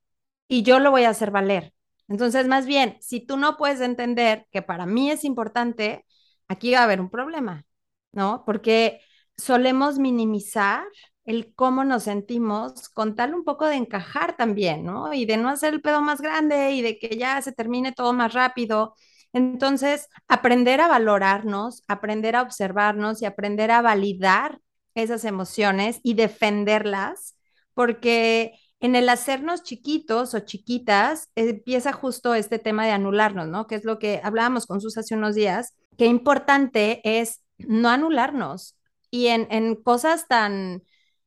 y yo lo voy a hacer valer. Entonces, más bien, si tú no puedes entender que para mí es importante, aquí va a haber un problema, ¿no? Porque solemos minimizar el cómo nos sentimos con tal un poco de encajar también, ¿no? Y de no hacer el pedo más grande y de que ya se termine todo más rápido. Entonces, aprender a valorarnos, aprender a observarnos y aprender a validar esas emociones y defenderlas, porque en el hacernos chiquitos o chiquitas, empieza justo este tema de anularnos, ¿no? Que es lo que hablábamos con sus hace unos días. Qué importante es no anularnos y en, en cosas tan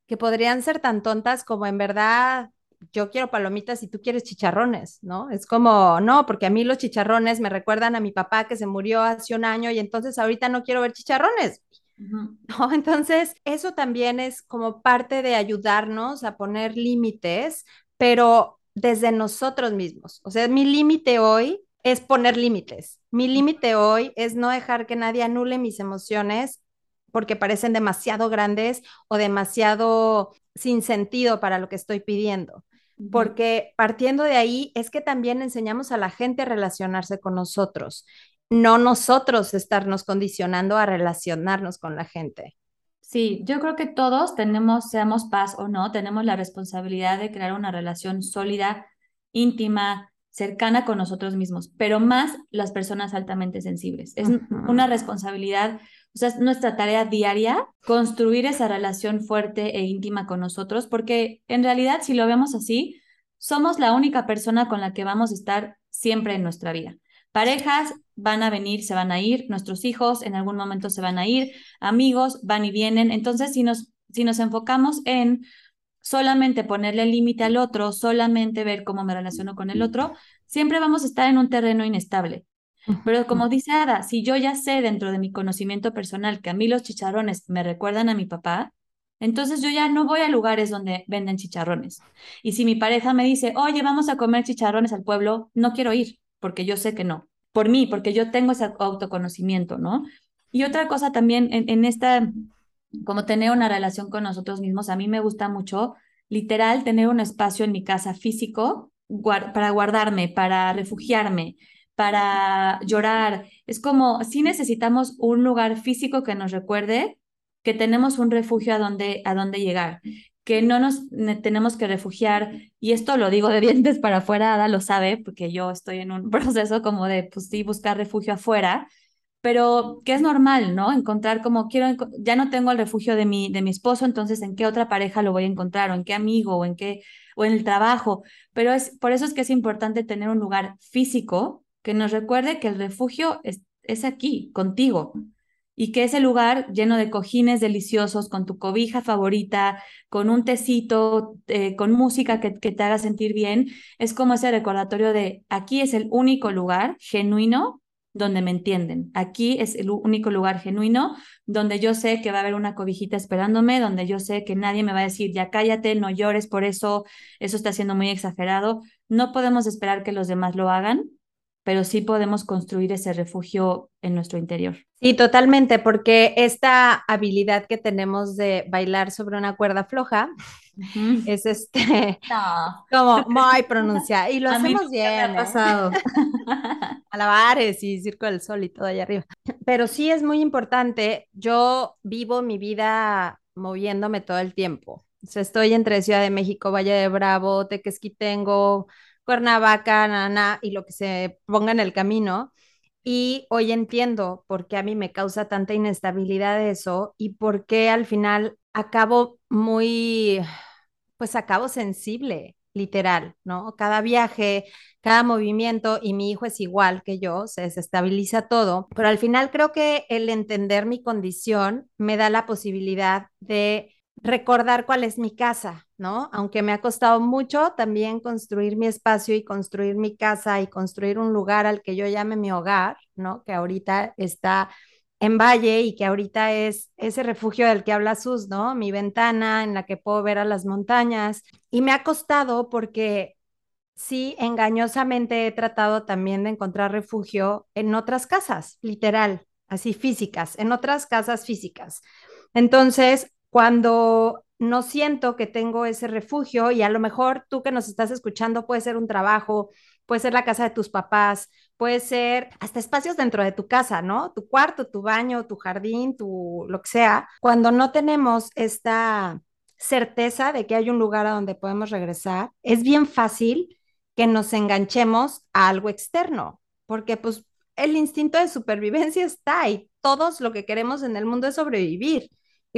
que podrían ser tan tontas como en verdad yo quiero palomitas y tú quieres chicharrones, ¿no? Es como, no, porque a mí los chicharrones me recuerdan a mi papá que se murió hace un año y entonces ahorita no quiero ver chicharrones. <laughs> ¿no? Entonces, eso también es como parte de ayudarnos a poner límites, pero desde nosotros mismos. O sea, mi límite hoy es poner límites. Mi límite hoy es no dejar que nadie anule mis emociones porque parecen demasiado grandes o demasiado sin sentido para lo que estoy pidiendo. Porque partiendo de ahí es que también enseñamos a la gente a relacionarse con nosotros, no nosotros estarnos condicionando a relacionarnos con la gente. Sí, yo creo que todos tenemos, seamos paz o no, tenemos la responsabilidad de crear una relación sólida, íntima, cercana con nosotros mismos, pero más las personas altamente sensibles. Es una responsabilidad, o sea, es nuestra tarea diaria construir esa relación fuerte e íntima con nosotros, porque en realidad, si lo vemos así, somos la única persona con la que vamos a estar siempre en nuestra vida. Parejas van a venir, se van a ir, nuestros hijos en algún momento se van a ir, amigos van y vienen. Entonces, si nos, si nos enfocamos en solamente ponerle límite al otro, solamente ver cómo me relaciono con el otro, siempre vamos a estar en un terreno inestable. Pero como dice Ada, si yo ya sé dentro de mi conocimiento personal que a mí los chicharrones me recuerdan a mi papá, entonces yo ya no voy a lugares donde venden chicharrones. Y si mi pareja me dice, oye, vamos a comer chicharrones al pueblo, no quiero ir, porque yo sé que no. Por mí, porque yo tengo ese autoconocimiento, ¿no? Y otra cosa también en, esta como tener una relación con nosotros mismos. A mí me gusta mucho, literal, tener un espacio en mi casa físico para guardarme, para refugiarme, para llorar. Es como si necesitamos un lugar físico que nos recuerde que tenemos un refugio a donde, a donde llegar, que no nos tenemos que refugiar, y esto lo digo de <laughs> dientes para afuera, Ada lo sabe, porque yo estoy en un <laughs> proceso como de, pues buscar refugio afuera, pero que es normal, ¿no? Encontrar como quiero, ya no tengo el refugio de mi, de mi esposo, entonces en qué otra pareja lo voy a encontrar, o en qué amigo, o en qué, o en el trabajo. Pero es, por eso es que es importante tener un lugar físico que nos recuerde que el refugio es, es aquí, contigo, y que ese lugar lleno de cojines deliciosos, con tu cobija favorita, con un tecito, eh, con música que, que te haga sentir bien, es como ese recordatorio de aquí es el único lugar genuino donde me entienden. Aquí es el único lugar genuino donde yo sé que va a haber una cobijita esperándome, donde yo sé que nadie me va a decir, ya cállate, no llores por eso, eso está siendo muy exagerado. No podemos esperar que los demás lo hagan, pero sí podemos construir ese refugio en nuestro interior. Sí, totalmente, porque esta habilidad que tenemos de bailar sobre una cuerda floja es este <laughs> como muy pronunciada y lo hacemos bien. ha ¿eh? pasado. <laughs> Alabares y Circo del Sol y todo allá arriba. Pero sí es muy importante. Yo vivo mi vida moviéndome todo el tiempo. O sea, estoy entre Ciudad de México, Valle de Bravo, Tequesquitengo, Cuernavaca, Nana y lo que se ponga en el camino. Y hoy entiendo por qué a mí me causa tanta inestabilidad eso y por qué al final acabo muy, pues acabo sensible, literal, ¿no? Cada viaje, cada movimiento, y mi hijo es igual que yo, se desestabiliza todo, pero al final creo que el entender mi condición me da la posibilidad de recordar cuál es mi casa, ¿no? Aunque me ha costado mucho también construir mi espacio y construir mi casa y construir un lugar al que yo llame mi hogar, ¿no? Que ahorita está en Valle y que ahorita es ese refugio del que habla Sus, ¿no? Mi ventana en la que puedo ver a las montañas. Y me ha costado porque sí, engañosamente he tratado también de encontrar refugio en otras casas, literal, así físicas, en otras casas físicas. Entonces, cuando no siento que tengo ese refugio y a lo mejor tú que nos estás escuchando puede ser un trabajo, puede ser la casa de tus papás, puede ser hasta espacios dentro de tu casa, ¿no? Tu cuarto, tu baño, tu jardín, tu lo que sea. Cuando no tenemos esta certeza de que hay un lugar a donde podemos regresar, es bien fácil que nos enganchemos a algo externo, porque pues el instinto de supervivencia está y todos lo que queremos en el mundo es sobrevivir.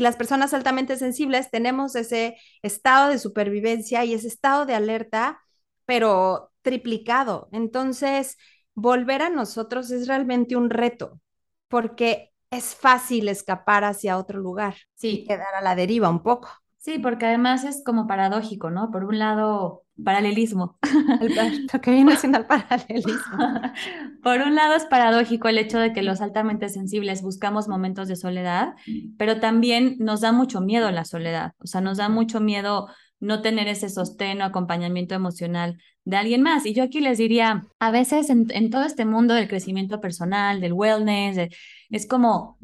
Y las personas altamente sensibles tenemos ese estado de supervivencia y ese estado de alerta, pero triplicado. Entonces, volver a nosotros es realmente un reto, porque es fácil escapar hacia otro lugar sí. y quedar a la deriva un poco. Sí, porque además es como paradójico, ¿no? Por un lado, paralelismo. El, lo <laughs> que viene siendo el paralelismo. <laughs> Por un lado es paradójico el hecho de que los altamente sensibles buscamos momentos de soledad, pero también nos da mucho miedo la soledad, o sea, nos da mucho miedo no tener ese sostén o acompañamiento emocional de alguien más. Y yo aquí les diría, a veces en, en todo este mundo del crecimiento personal, del wellness, es como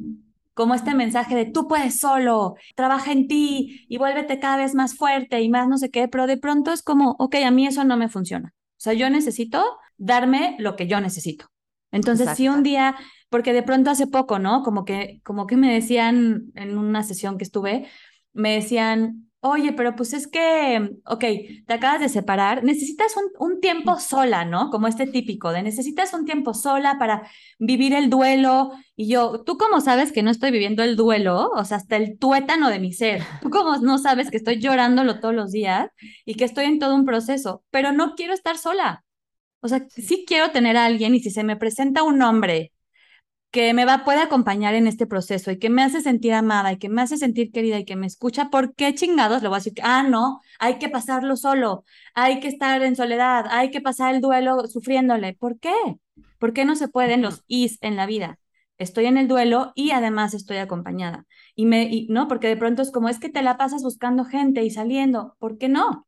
como este mensaje de tú puedes solo, trabaja en ti y vuélvete cada vez más fuerte y más no sé qué, pero de pronto es como, ok, a mí eso no me funciona. O sea, yo necesito darme lo que yo necesito. Entonces, si un día, porque de pronto hace poco, ¿no? Como que, como que me decían en una sesión que estuve, me decían, Oye, pero pues es que, ok, te acabas de separar, necesitas un, un, tiempo sola, ¿no? Como este típico de necesitas un tiempo sola para vivir el duelo. Y yo, ¿tú cómo sabes que no estoy viviendo el duelo? O sea, hasta el tuétano de mi ser. ¿Tú cómo no sabes que estoy llorándolo todos los días y que estoy en todo un proceso? Pero no quiero estar sola. O sea, sí quiero tener a alguien y si se me presenta un hombre que me va, puede acompañar en este proceso y que me hace sentir amada y que me hace sentir querida y que me escucha, ¿por qué chingados le voy a decir? Ah, no, hay que pasarlo solo, hay que estar en soledad, hay que pasar el duelo sufriéndole. ¿Por qué? ¿Por qué no se pueden los is en la vida? Estoy en el duelo y además estoy acompañada. Y me, y, no, porque de pronto es como, es que te la pasas buscando gente y saliendo. ¿Por qué no?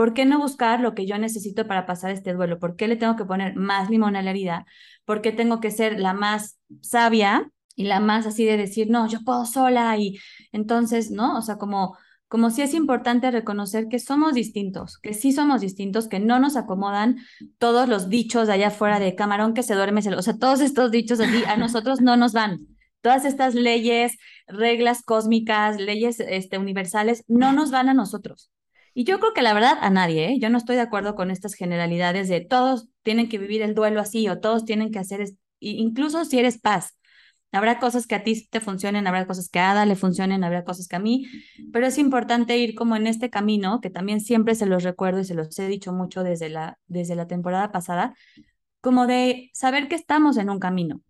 ¿Por qué no buscar lo que yo necesito para pasar este duelo? ¿Por qué le tengo que poner más limón a la herida? ¿Por qué tengo que ser la más sabia y la más así de decir, no, yo puedo sola? Y entonces, ¿no? O sea, como, como si es importante reconocer que somos distintos, que sí somos distintos, que no nos acomodan todos los dichos de allá afuera de camarón que se duerme, o sea, todos estos dichos a nosotros no nos van. Todas estas leyes, reglas cósmicas, leyes este, universales, no nos van a nosotros. Y yo creo que la verdad a nadie, ¿eh? yo no estoy de acuerdo con estas generalidades de todos tienen que vivir el duelo así o todos tienen que hacer, incluso si eres paz. Habrá cosas que a ti te funcionen, habrá cosas que a Ada le funcionen, habrá cosas que a mí, pero es importante ir como en este camino, que también siempre se los recuerdo y se los he dicho mucho desde la, desde la temporada pasada, como de saber que estamos en un camino,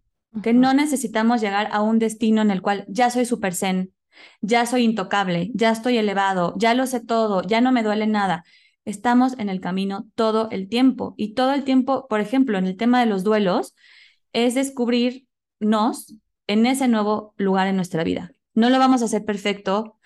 que no necesitamos llegar a un destino en el cual ya soy super zen, ya soy intocable, ya estoy elevado, ya lo sé todo, ya no me duele nada. Estamos en el camino todo el tiempo y todo el tiempo, por ejemplo, en el tema de los duelos, es descubrirnos en ese nuevo lugar en nuestra vida. No lo vamos a hacer perfecto,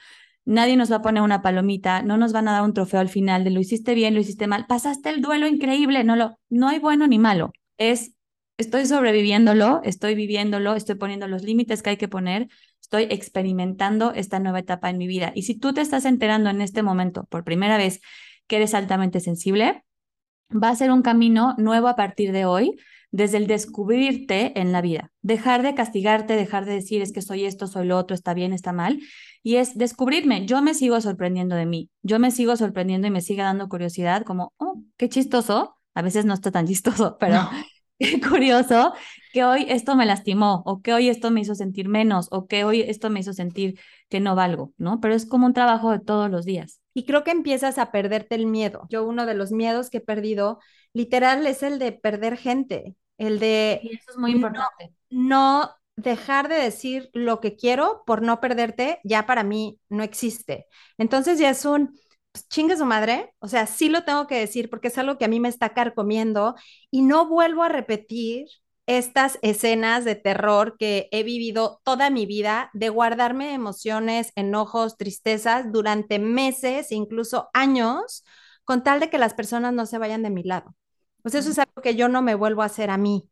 nadie nos va a poner una palomita, no nos van a dar un trofeo al final de lo hiciste bien, lo hiciste mal, pasaste el duelo increíble, no lo no hay bueno ni malo. Es estoy sobreviviéndolo, estoy viviéndolo, estoy poniendo los límites que hay que poner, estoy experimentando esta nueva etapa en mi vida. Y si tú te estás enterando en este momento por primera vez que eres altamente sensible, va a ser un camino nuevo a partir de hoy, desde el descubrirte en la vida. Dejar de castigarte, dejar de decir es que soy esto, soy lo otro, está bien, está mal. Y es descubrirme. Yo me sigo sorprendiendo de mí. Yo me sigo sorprendiendo y me sigue dando curiosidad, como, oh, qué chistoso. A veces no está tan chistoso, <laughs> pero <laughs> curioso que hoy esto me lastimó o que hoy esto me hizo sentir menos o que hoy esto me hizo sentir que no valgo, ¿no? Pero es como un trabajo de todos los días. Y creo que empiezas a perderte el miedo. Yo uno de los miedos que he perdido, literal, es el de perder gente, el de... Y eso es muy importante. No, dejar de decir lo que quiero por no perderte, ya para mí no existe. Entonces ya es un pues, chingue su madre, o sea, sí lo tengo que decir porque es algo que a mí me está carcomiendo y no vuelvo a repetir estas escenas de terror que he vivido toda mi vida, de guardarme emociones, enojos, tristezas durante meses, incluso años, con tal de que las personas no se vayan de mi lado. Pues eso es algo que yo no me vuelvo a hacer a mí.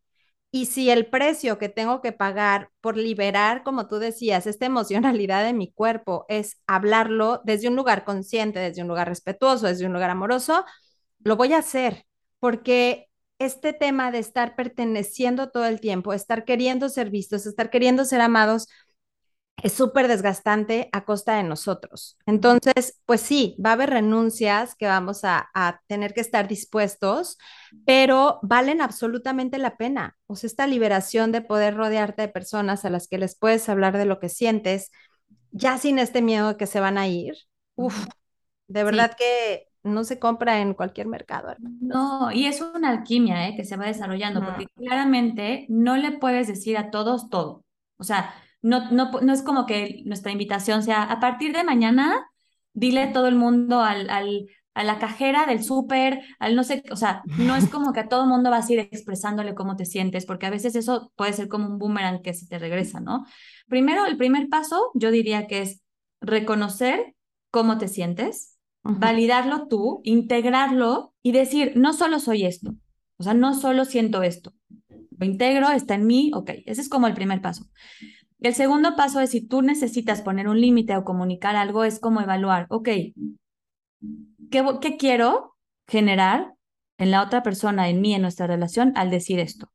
Y si el precio que tengo que pagar por liberar, como tú decías, esta emocionalidad de mi cuerpo es hablarlo desde un lugar consciente, desde un lugar respetuoso, desde un lugar amoroso, lo voy a hacer porque este tema de estar perteneciendo todo el tiempo, estar queriendo ser vistos, estar queriendo ser amados, es súper desgastante a costa de nosotros. Entonces, pues sí, va a haber renuncias que vamos a, tener que estar dispuestos, pero valen absolutamente la pena. O sea, esta liberación de poder rodearte de personas a las que les puedes hablar de lo que sientes, ya sin este miedo de que se van a ir, uff, de verdad que no se compra en cualquier mercado. No, y es una alquimia ¿eh? que se va desarrollando, porque claramente no le puedes decir a todos todo. O sea, no, no, no es como que nuestra invitación sea, a partir de mañana dile todo el mundo al, al, a la cajera del súper, al no sé, o sea, no es como que a todo el mundo vas a ir expresándole cómo te sientes, porque a veces eso puede ser como un boomerang que se te regresa, ¿no? Primero, el primer paso, yo diría que es reconocer cómo te sientes, validarlo tú, integrarlo y decir, no solo soy esto, o sea, no solo siento esto, lo integro, está en mí, ok, ese es como el primer paso. El segundo paso es si tú necesitas poner un límite o comunicar algo, es como evaluar, ok, ¿qué, quiero generar en la otra persona, en mí, en nuestra relación, al decir esto?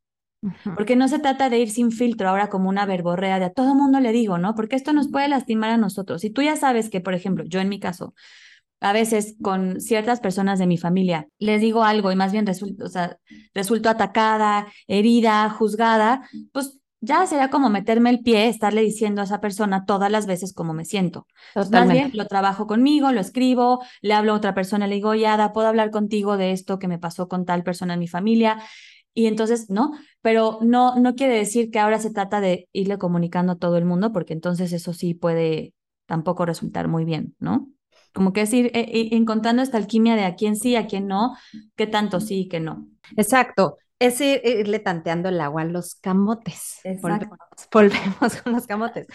Porque no se trata de ir sin filtro ahora como una verborrea de a todo mundo le digo, ¿no? Porque esto nos puede lastimar a nosotros. Y tú ya sabes que, por ejemplo, yo en mi caso, a veces con ciertas personas de mi familia les digo algo y más bien resulto, o sea, resulto atacada, herida, juzgada, pues ya sería como meterme el pie, estarle diciendo a esa persona todas las veces cómo me siento. Más bien, lo trabajo conmigo, lo escribo, le hablo a otra persona, le digo, Yada, puedo hablar contigo de esto que me pasó con tal persona en mi familia. Y entonces, no, pero no, no quiere decir que ahora se trata de irle comunicando a todo el mundo, porque entonces eso sí puede tampoco resultar muy bien, ¿no? Como que es ir eh, encontrando esta alquimia de a quién sí, a quién no, qué tanto sí y qué no. Exacto es irle tanteando el agua a los camotes. Volvemos, <laughs> volvemos, con los camotes.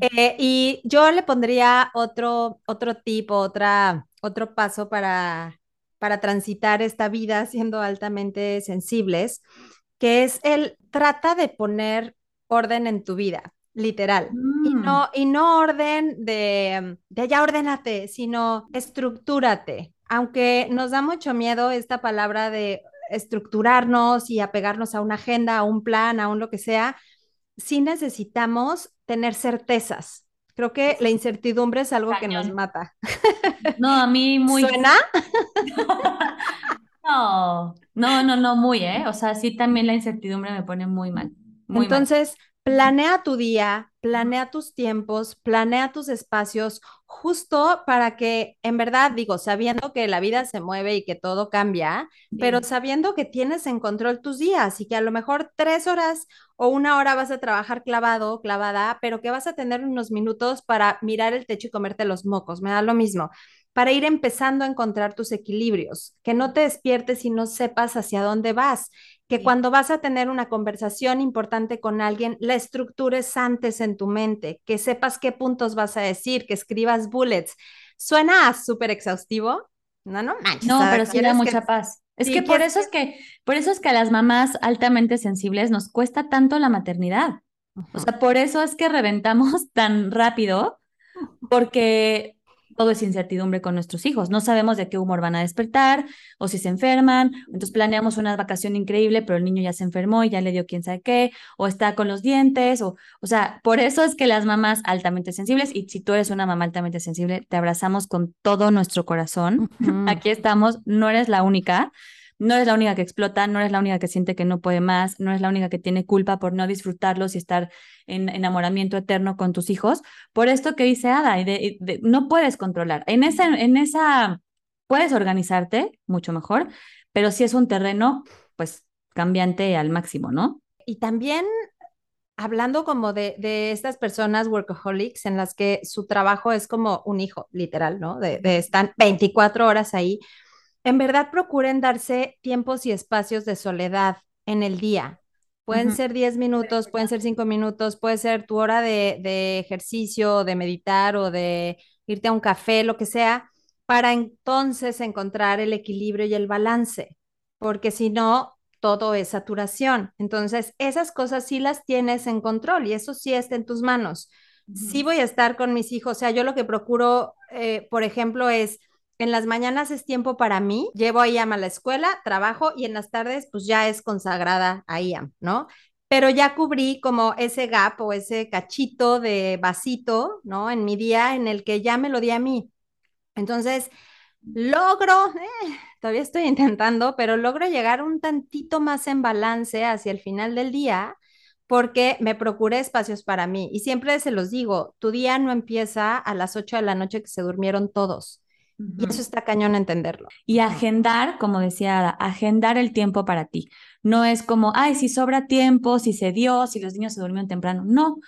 Eh, y yo le pondría otro, otro tipo, otra, otro paso para, para transitar esta vida siendo altamente sensibles, que es el trata de poner orden en tu vida, literal. Y, mm. no, y no orden de, de ya ordénate, sino estructúrate. Aunque nos da mucho miedo esta palabra de estructurarnos y apegarnos a una agenda, a un plan, a un lo que sea, sí necesitamos tener certezas. Creo que la incertidumbre es algo que nos mata. No, a mí muy... ¿Suena? <laughs> No, no, no, no, muy, ¿eh? O sea, sí también la incertidumbre me pone muy mal. Entonces, planea tu día, planea tus tiempos, planea tus espacios, justo para que, en verdad, digo, sabiendo que la vida se mueve y que todo cambia, pero sabiendo que tienes en control tus días y que a lo mejor tres horas o una hora vas a trabajar clavado, clavada, pero que vas a tener unos minutos para mirar el techo y comerte los mocos, me da lo mismo para ir empezando a encontrar tus equilibrios, que no te despiertes y no sepas hacia dónde vas, que cuando vas a tener una conversación importante con alguien, la estructures antes en tu mente, que sepas qué puntos vas a decir, que escribas bullets. Suena súper exhaustivo, no, no No, pero sí da mucha paz. Es que por eso es que, por eso es que a las mamás altamente sensibles nos cuesta tanto la maternidad. O sea, por eso es que reventamos <laughs> tan rápido, porque todo es incertidumbre con nuestros hijos. No sabemos de qué humor van a despertar o si se enferman. Entonces planeamos una vacación increíble, pero el niño ya se enfermó y ya le dio quién sabe qué, o está con los dientes, o, o sea, por eso es que las mamás altamente sensibles, y si tú eres una mamá altamente sensible, te abrazamos con todo nuestro corazón. Aquí estamos, no eres la única no eres la única que explota, no eres la única que siente que no puede más, no eres la única que tiene culpa por no disfrutarlos y estar en enamoramiento eterno con tus hijos. Por esto que dice Ada, no puedes controlar. En esa, en esa, puedes organizarte mucho mejor, pero si es un terreno, pues cambiante al máximo, ¿no? Y también hablando como de, de, estas personas workaholics en las que su trabajo es como un hijo, literal, ¿no? De, de están 24 horas ahí en verdad procuren darse tiempos y espacios de soledad en el día. Pueden ser 10 minutos, pueden ser 5 minutos, puede ser tu hora de, de ejercicio, de meditar o de irte a un café, lo que sea, para entonces encontrar el equilibrio y el balance, porque si no, todo es saturación. Entonces, esas cosas sí las tienes en control y eso sí está en tus manos. Sí voy a estar con mis hijos, o sea, yo lo que procuro, eh, por ejemplo, es en las mañanas es tiempo para mí, llevo a Iam a la escuela, trabajo y en las tardes pues ya es consagrada a Iam, ¿no? Pero ya cubrí como ese gap o ese cachito de vasito, ¿no? En mi día en el que ya me lo di a mí. Entonces, logro, eh, todavía estoy <laughs> intentando, pero logro llegar un tantito más en balance hacia el final del día porque me procuré espacios para mí. Y siempre se los digo, tu día no empieza a las 8 de la noche que se durmieron todos. Y eso está cañón entenderlo. Y agendar, como decía Ada, agendar el tiempo para ti. No es como, ay, si sobra tiempo, si se dio, si los niños se durmieron temprano. No.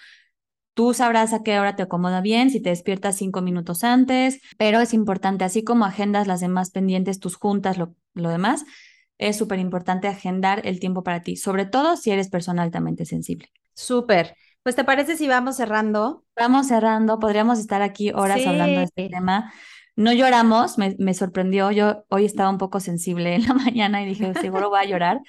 Tú sabrás a qué hora te acomoda bien, si te despiertas cinco minutos antes, pero es importante, así como agendas las demás pendientes, tus juntas, lo, lo demás, es súper importante agendar el tiempo para ti, sobre todo si eres persona altamente sensible. Súper. Pues te parece si vamos cerrando. Vamos cerrando, podríamos estar aquí horas hablando de este tema. No lloramos, me, sorprendió. Yo hoy estaba un poco sensible en la <laughs> mañana y dije, seguro voy a llorar.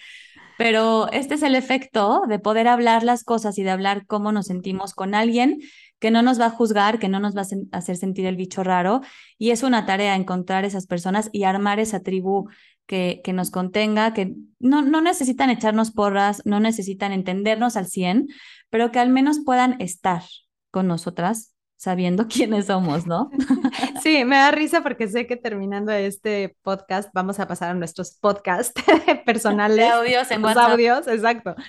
Pero este es el efecto de poder hablar las cosas y de hablar cómo nos sentimos con alguien que no nos va a juzgar, que no nos va a hacer sentir el bicho raro. Y es una tarea encontrar esas personas y armar esa tribu que, que nos contenga, que no, no necesitan echarnos porras, no necesitan entendernos al 100, pero que al menos puedan estar con nosotras sabiendo <laughs> quiénes somos, ¿no? <laughs> Sí, me da risa porque sé que terminando este podcast vamos a pasar a nuestros podcasts <laughs> personales. De audios en los audios, exacto. <laughs>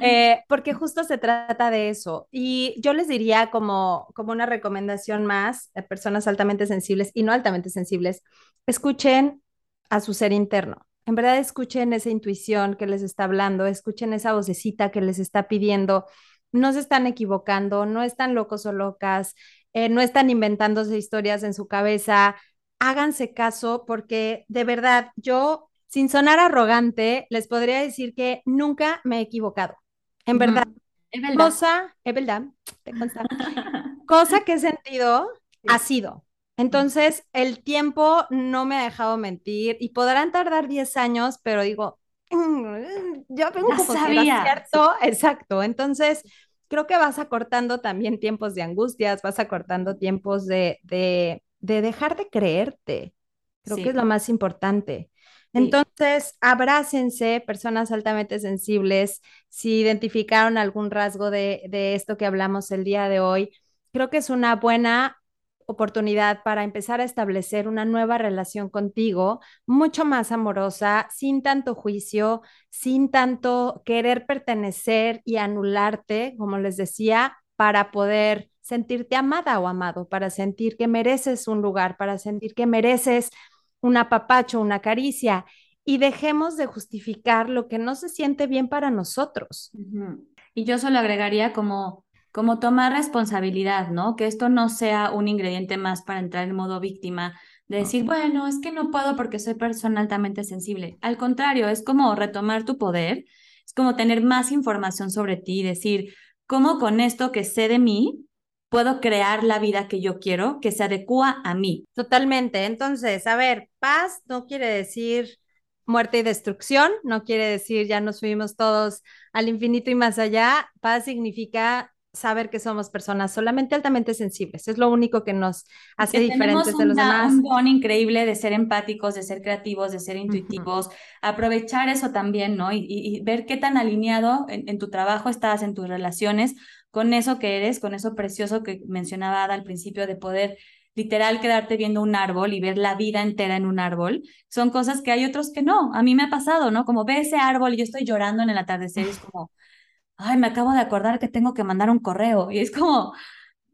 Eh, porque justo se trata de eso. Y yo les diría como, como una recomendación más a personas altamente sensibles y no altamente sensibles, escuchen a su ser interno. En verdad escuchen esa intuición que les está hablando, escuchen esa vocecita que les está pidiendo no se están equivocando, no están locos o locas, eh, no están inventándose historias en su cabeza. Háganse caso porque de verdad yo, sin sonar arrogante, les podría decir que nunca me he equivocado. En verdad. Es verdad. Cosa, es verdad, cosa que he sentido <laughs> ha sido. Entonces, el tiempo no me ha dejado mentir y podrán tardar 10 años, pero digo, Mm, yo vengo como sabía. cierto, exacto. Entonces, creo que vas acortando también tiempos de angustias, vas acortando tiempos de, de, de dejar de creerte. Creo que es lo más importante. Entonces, abrácense, personas altamente sensibles, si identificaron algún rasgo de, de esto que hablamos el día de hoy, creo que es una buena oportunidad para empezar a establecer una nueva relación contigo, mucho más amorosa, sin tanto juicio, sin tanto querer pertenecer y anularte, como les decía, para poder sentirte amada o amado, para sentir que mereces un lugar, para sentir que mereces un apapacho, una caricia, y dejemos de justificar lo que no se siente bien para nosotros. Y yo solo agregaría como como tomar responsabilidad, ¿no? Que esto no sea un ingrediente más para entrar en modo víctima, de decir, bueno, es que no puedo porque soy persona altamente sensible. Al contrario, es como retomar tu poder, es como tener más información sobre ti, decir, ¿cómo con esto que sé de mí puedo crear la vida que yo quiero, que se adecua a mí? Totalmente. Entonces, a ver, paz no quiere decir muerte y destrucción, no quiere decir ya nos fuimos todos al infinito y más allá. Paz significa saber que somos personas solamente altamente sensibles. Es lo único que nos hace diferentes de los demás. un don increíble de ser empáticos, de ser creativos, de ser intuitivos. Aprovechar eso también, ¿no? Y, ver qué tan alineado en, tu trabajo estás, en tus relaciones, con eso que eres, con eso precioso que mencionaba Ada al principio de poder literal quedarte viendo un árbol y ver la vida entera en un árbol, son cosas que hay otros que no. A mí me ha pasado, ¿no? Como ve ese árbol y yo estoy llorando en el atardecer, es como, ay, me acabo de acordar que tengo que mandar un correo. Y es como,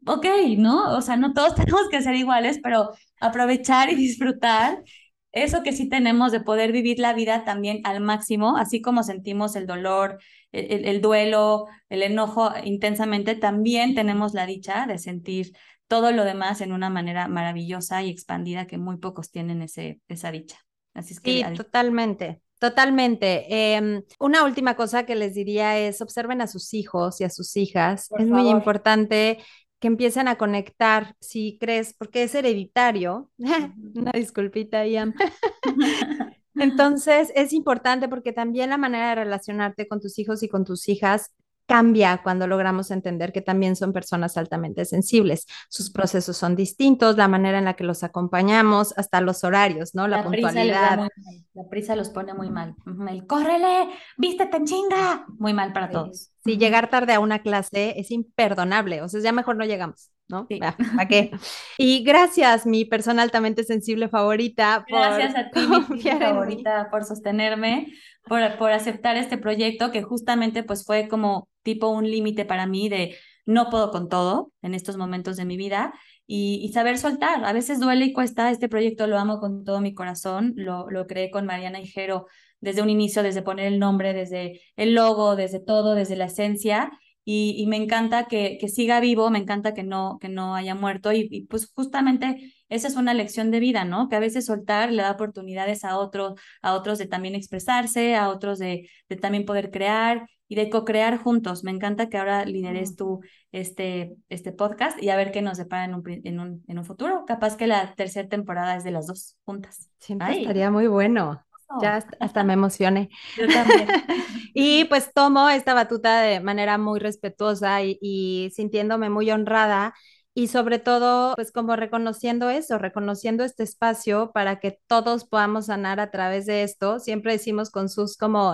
ok, ¿no? O sea, no todos <laughs> tenemos que ser iguales, pero aprovechar y disfrutar eso que sí tenemos de poder vivir la vida también al máximo, así como sentimos el dolor, el, el, duelo, el enojo intensamente, también tenemos la dicha de sentir todo lo demás en una manera maravillosa y expandida que muy pocos tienen ese, esa dicha. Así es que, sí, totalmente. Totalmente. Em, una última cosa que les diría es observen a sus hijos y a sus hijas. es muy importante que empiecen a conectar, si crees, porque es hereditario. <laughs> Una disculpita, Ian. <laughs> Entonces, es importante porque también la manera de relacionarte con tus hijos y con tus hijas cambia cuando logramos entender que también son personas altamente sensibles. Sus procesos son distintos, la manera en la que los acompañamos, hasta los horarios, ¿no? La, puntualidad. la prisa los pone muy mal. El córrele, vístete en chinga. Muy mal para todos. Si llegar tarde a una clase es imperdonable, o sea, ya mejor no llegamos. ¿No? <laughs> ¿Para qué? Y gracias, mi persona altamente sensible favorita. Gracias a <laughs> ti, mi favorita, por sostenerme, por, por aceptar este proyecto que justamente pues fue como tipo un límite para mí de no puedo con todo en estos momentos de mi vida y, saber soltar. A veces duele y cuesta, este proyecto lo amo con todo mi corazón, lo, lo creé con Mariana Hijero desde un inicio, desde poner el nombre, desde el logo, desde todo, desde la esencia y, me encanta que, que, siga vivo, me encanta que no, que no haya muerto y, pues justamente esa es una lección de vida, ¿no? Que a veces soltar le da oportunidades a otros, a otros de también expresarse, a otros de, de también poder crear y de co-crear juntos. Me encanta que ahora lideres mm. tú este, este podcast y a ver qué nos depara en un, en un, en un futuro. Capaz que la tercera temporada es de las dos juntas. Siempre estaría muy bueno. Ya hasta, me emocioné. Yo también. <laughs> y pues tomo esta batuta de manera muy respetuosa y, y sintiéndome muy honrada y sobre todo, pues como reconociendo eso, reconociendo este espacio para que todos podamos sanar a través de esto. Siempre decimos con sus como,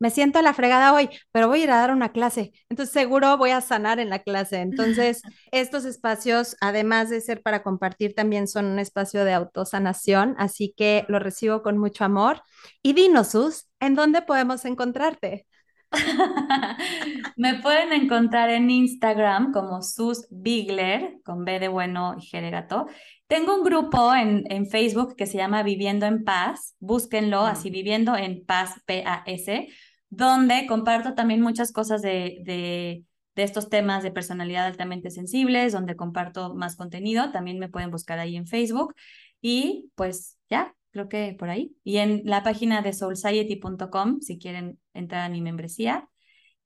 me siento a la fregada hoy, pero voy a ir a dar una clase, entonces seguro voy a sanar en la clase. Entonces, <laughs> estos espacios, además de ser para compartir, también son un espacio de autosanación, así que lo recibo con mucho amor. Y dinos, Sus, ¿en dónde podemos encontrarte? <laughs> Me pueden encontrar en Instagram como Sus Bigler, con B de bueno y G de gato. Tengo un grupo en, en Facebook que se llama Viviendo en Paz. Búsquenlo así, Viviendo en Paz, P-A-S, donde comparto también muchas cosas de, de, de estos temas de personalidad altamente sensibles, donde comparto más contenido. También me pueden buscar ahí en Facebook. Y pues ya, creo que por ahí. Y en la página de soulsociety.com, si quieren entrar a mi membresía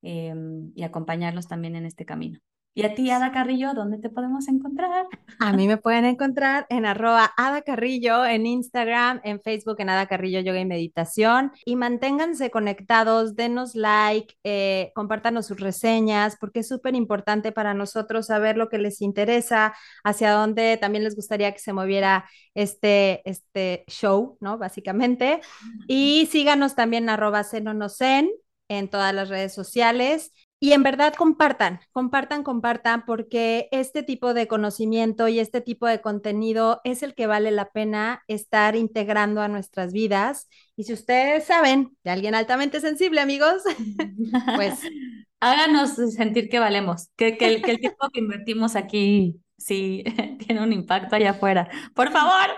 em, y acompañarlos también en este camino. Y a ti, Ada Carrillo, ¿dónde te podemos encontrar? A mí me pueden encontrar en arroba Ada Carrillo, en Instagram, en Facebook, en Ada Carrillo Yoga y Meditación. Y manténganse conectados, denos like, eh, compártanos sus reseñas, porque es súper importante para nosotros saber lo que les interesa, hacia dónde también les gustaría que se moviera este, este show, ¿no? Básicamente. Y síganos también arroba Zen en todas las redes sociales. Y en verdad compartan, compartan, compartan, porque este tipo de conocimiento y este tipo de contenido es el que vale la pena estar integrando a nuestras vidas. Y si ustedes saben de alguien altamente sensible, amigos, <laughs> pues <laughs> háganos sentir que valemos, que, que, el, que el tiempo que invertimos aquí sí <laughs> tiene un impacto allá afuera. Por favor.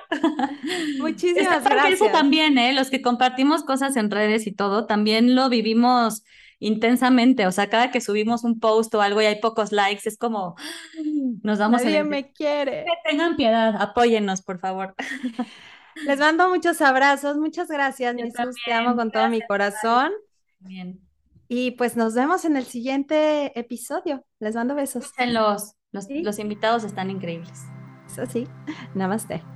Muchísimas gracias. Eso también, ¿eh? los que compartimos cosas en redes y todo, también lo vivimos intensamente, o sea, cada que subimos un post o algo y hay pocos likes, es como <gasps> nos damos Nadie me quiere. Que tengan piedad, apóyennos, por favor. Les mando muchos abrazos, muchas gracias, Jesús, te amo con todo mi corazón. Bien. Y pues nos vemos en el siguiente episodio. Les mando besos. Los, los, los invitados están increíbles. Eso sí, namaste.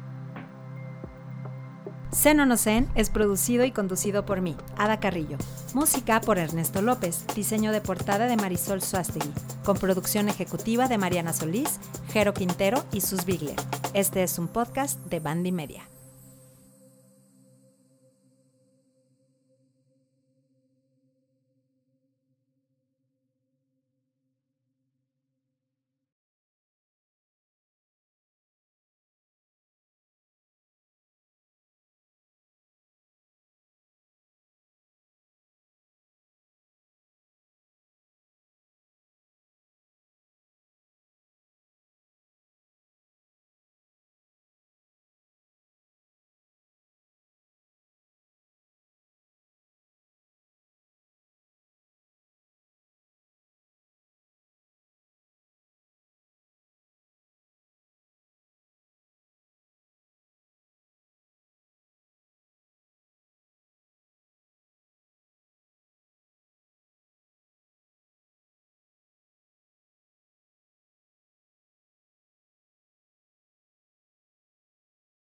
Zen o no Zen es producido y conducido por mí, Ada Carrillo. Música por Ernesto López, diseño de portada de Marisol Suastegui, con producción ejecutiva de Mariana Solís, Jero Quintero y Sus Bigler. Este es un podcast de Bandy Media.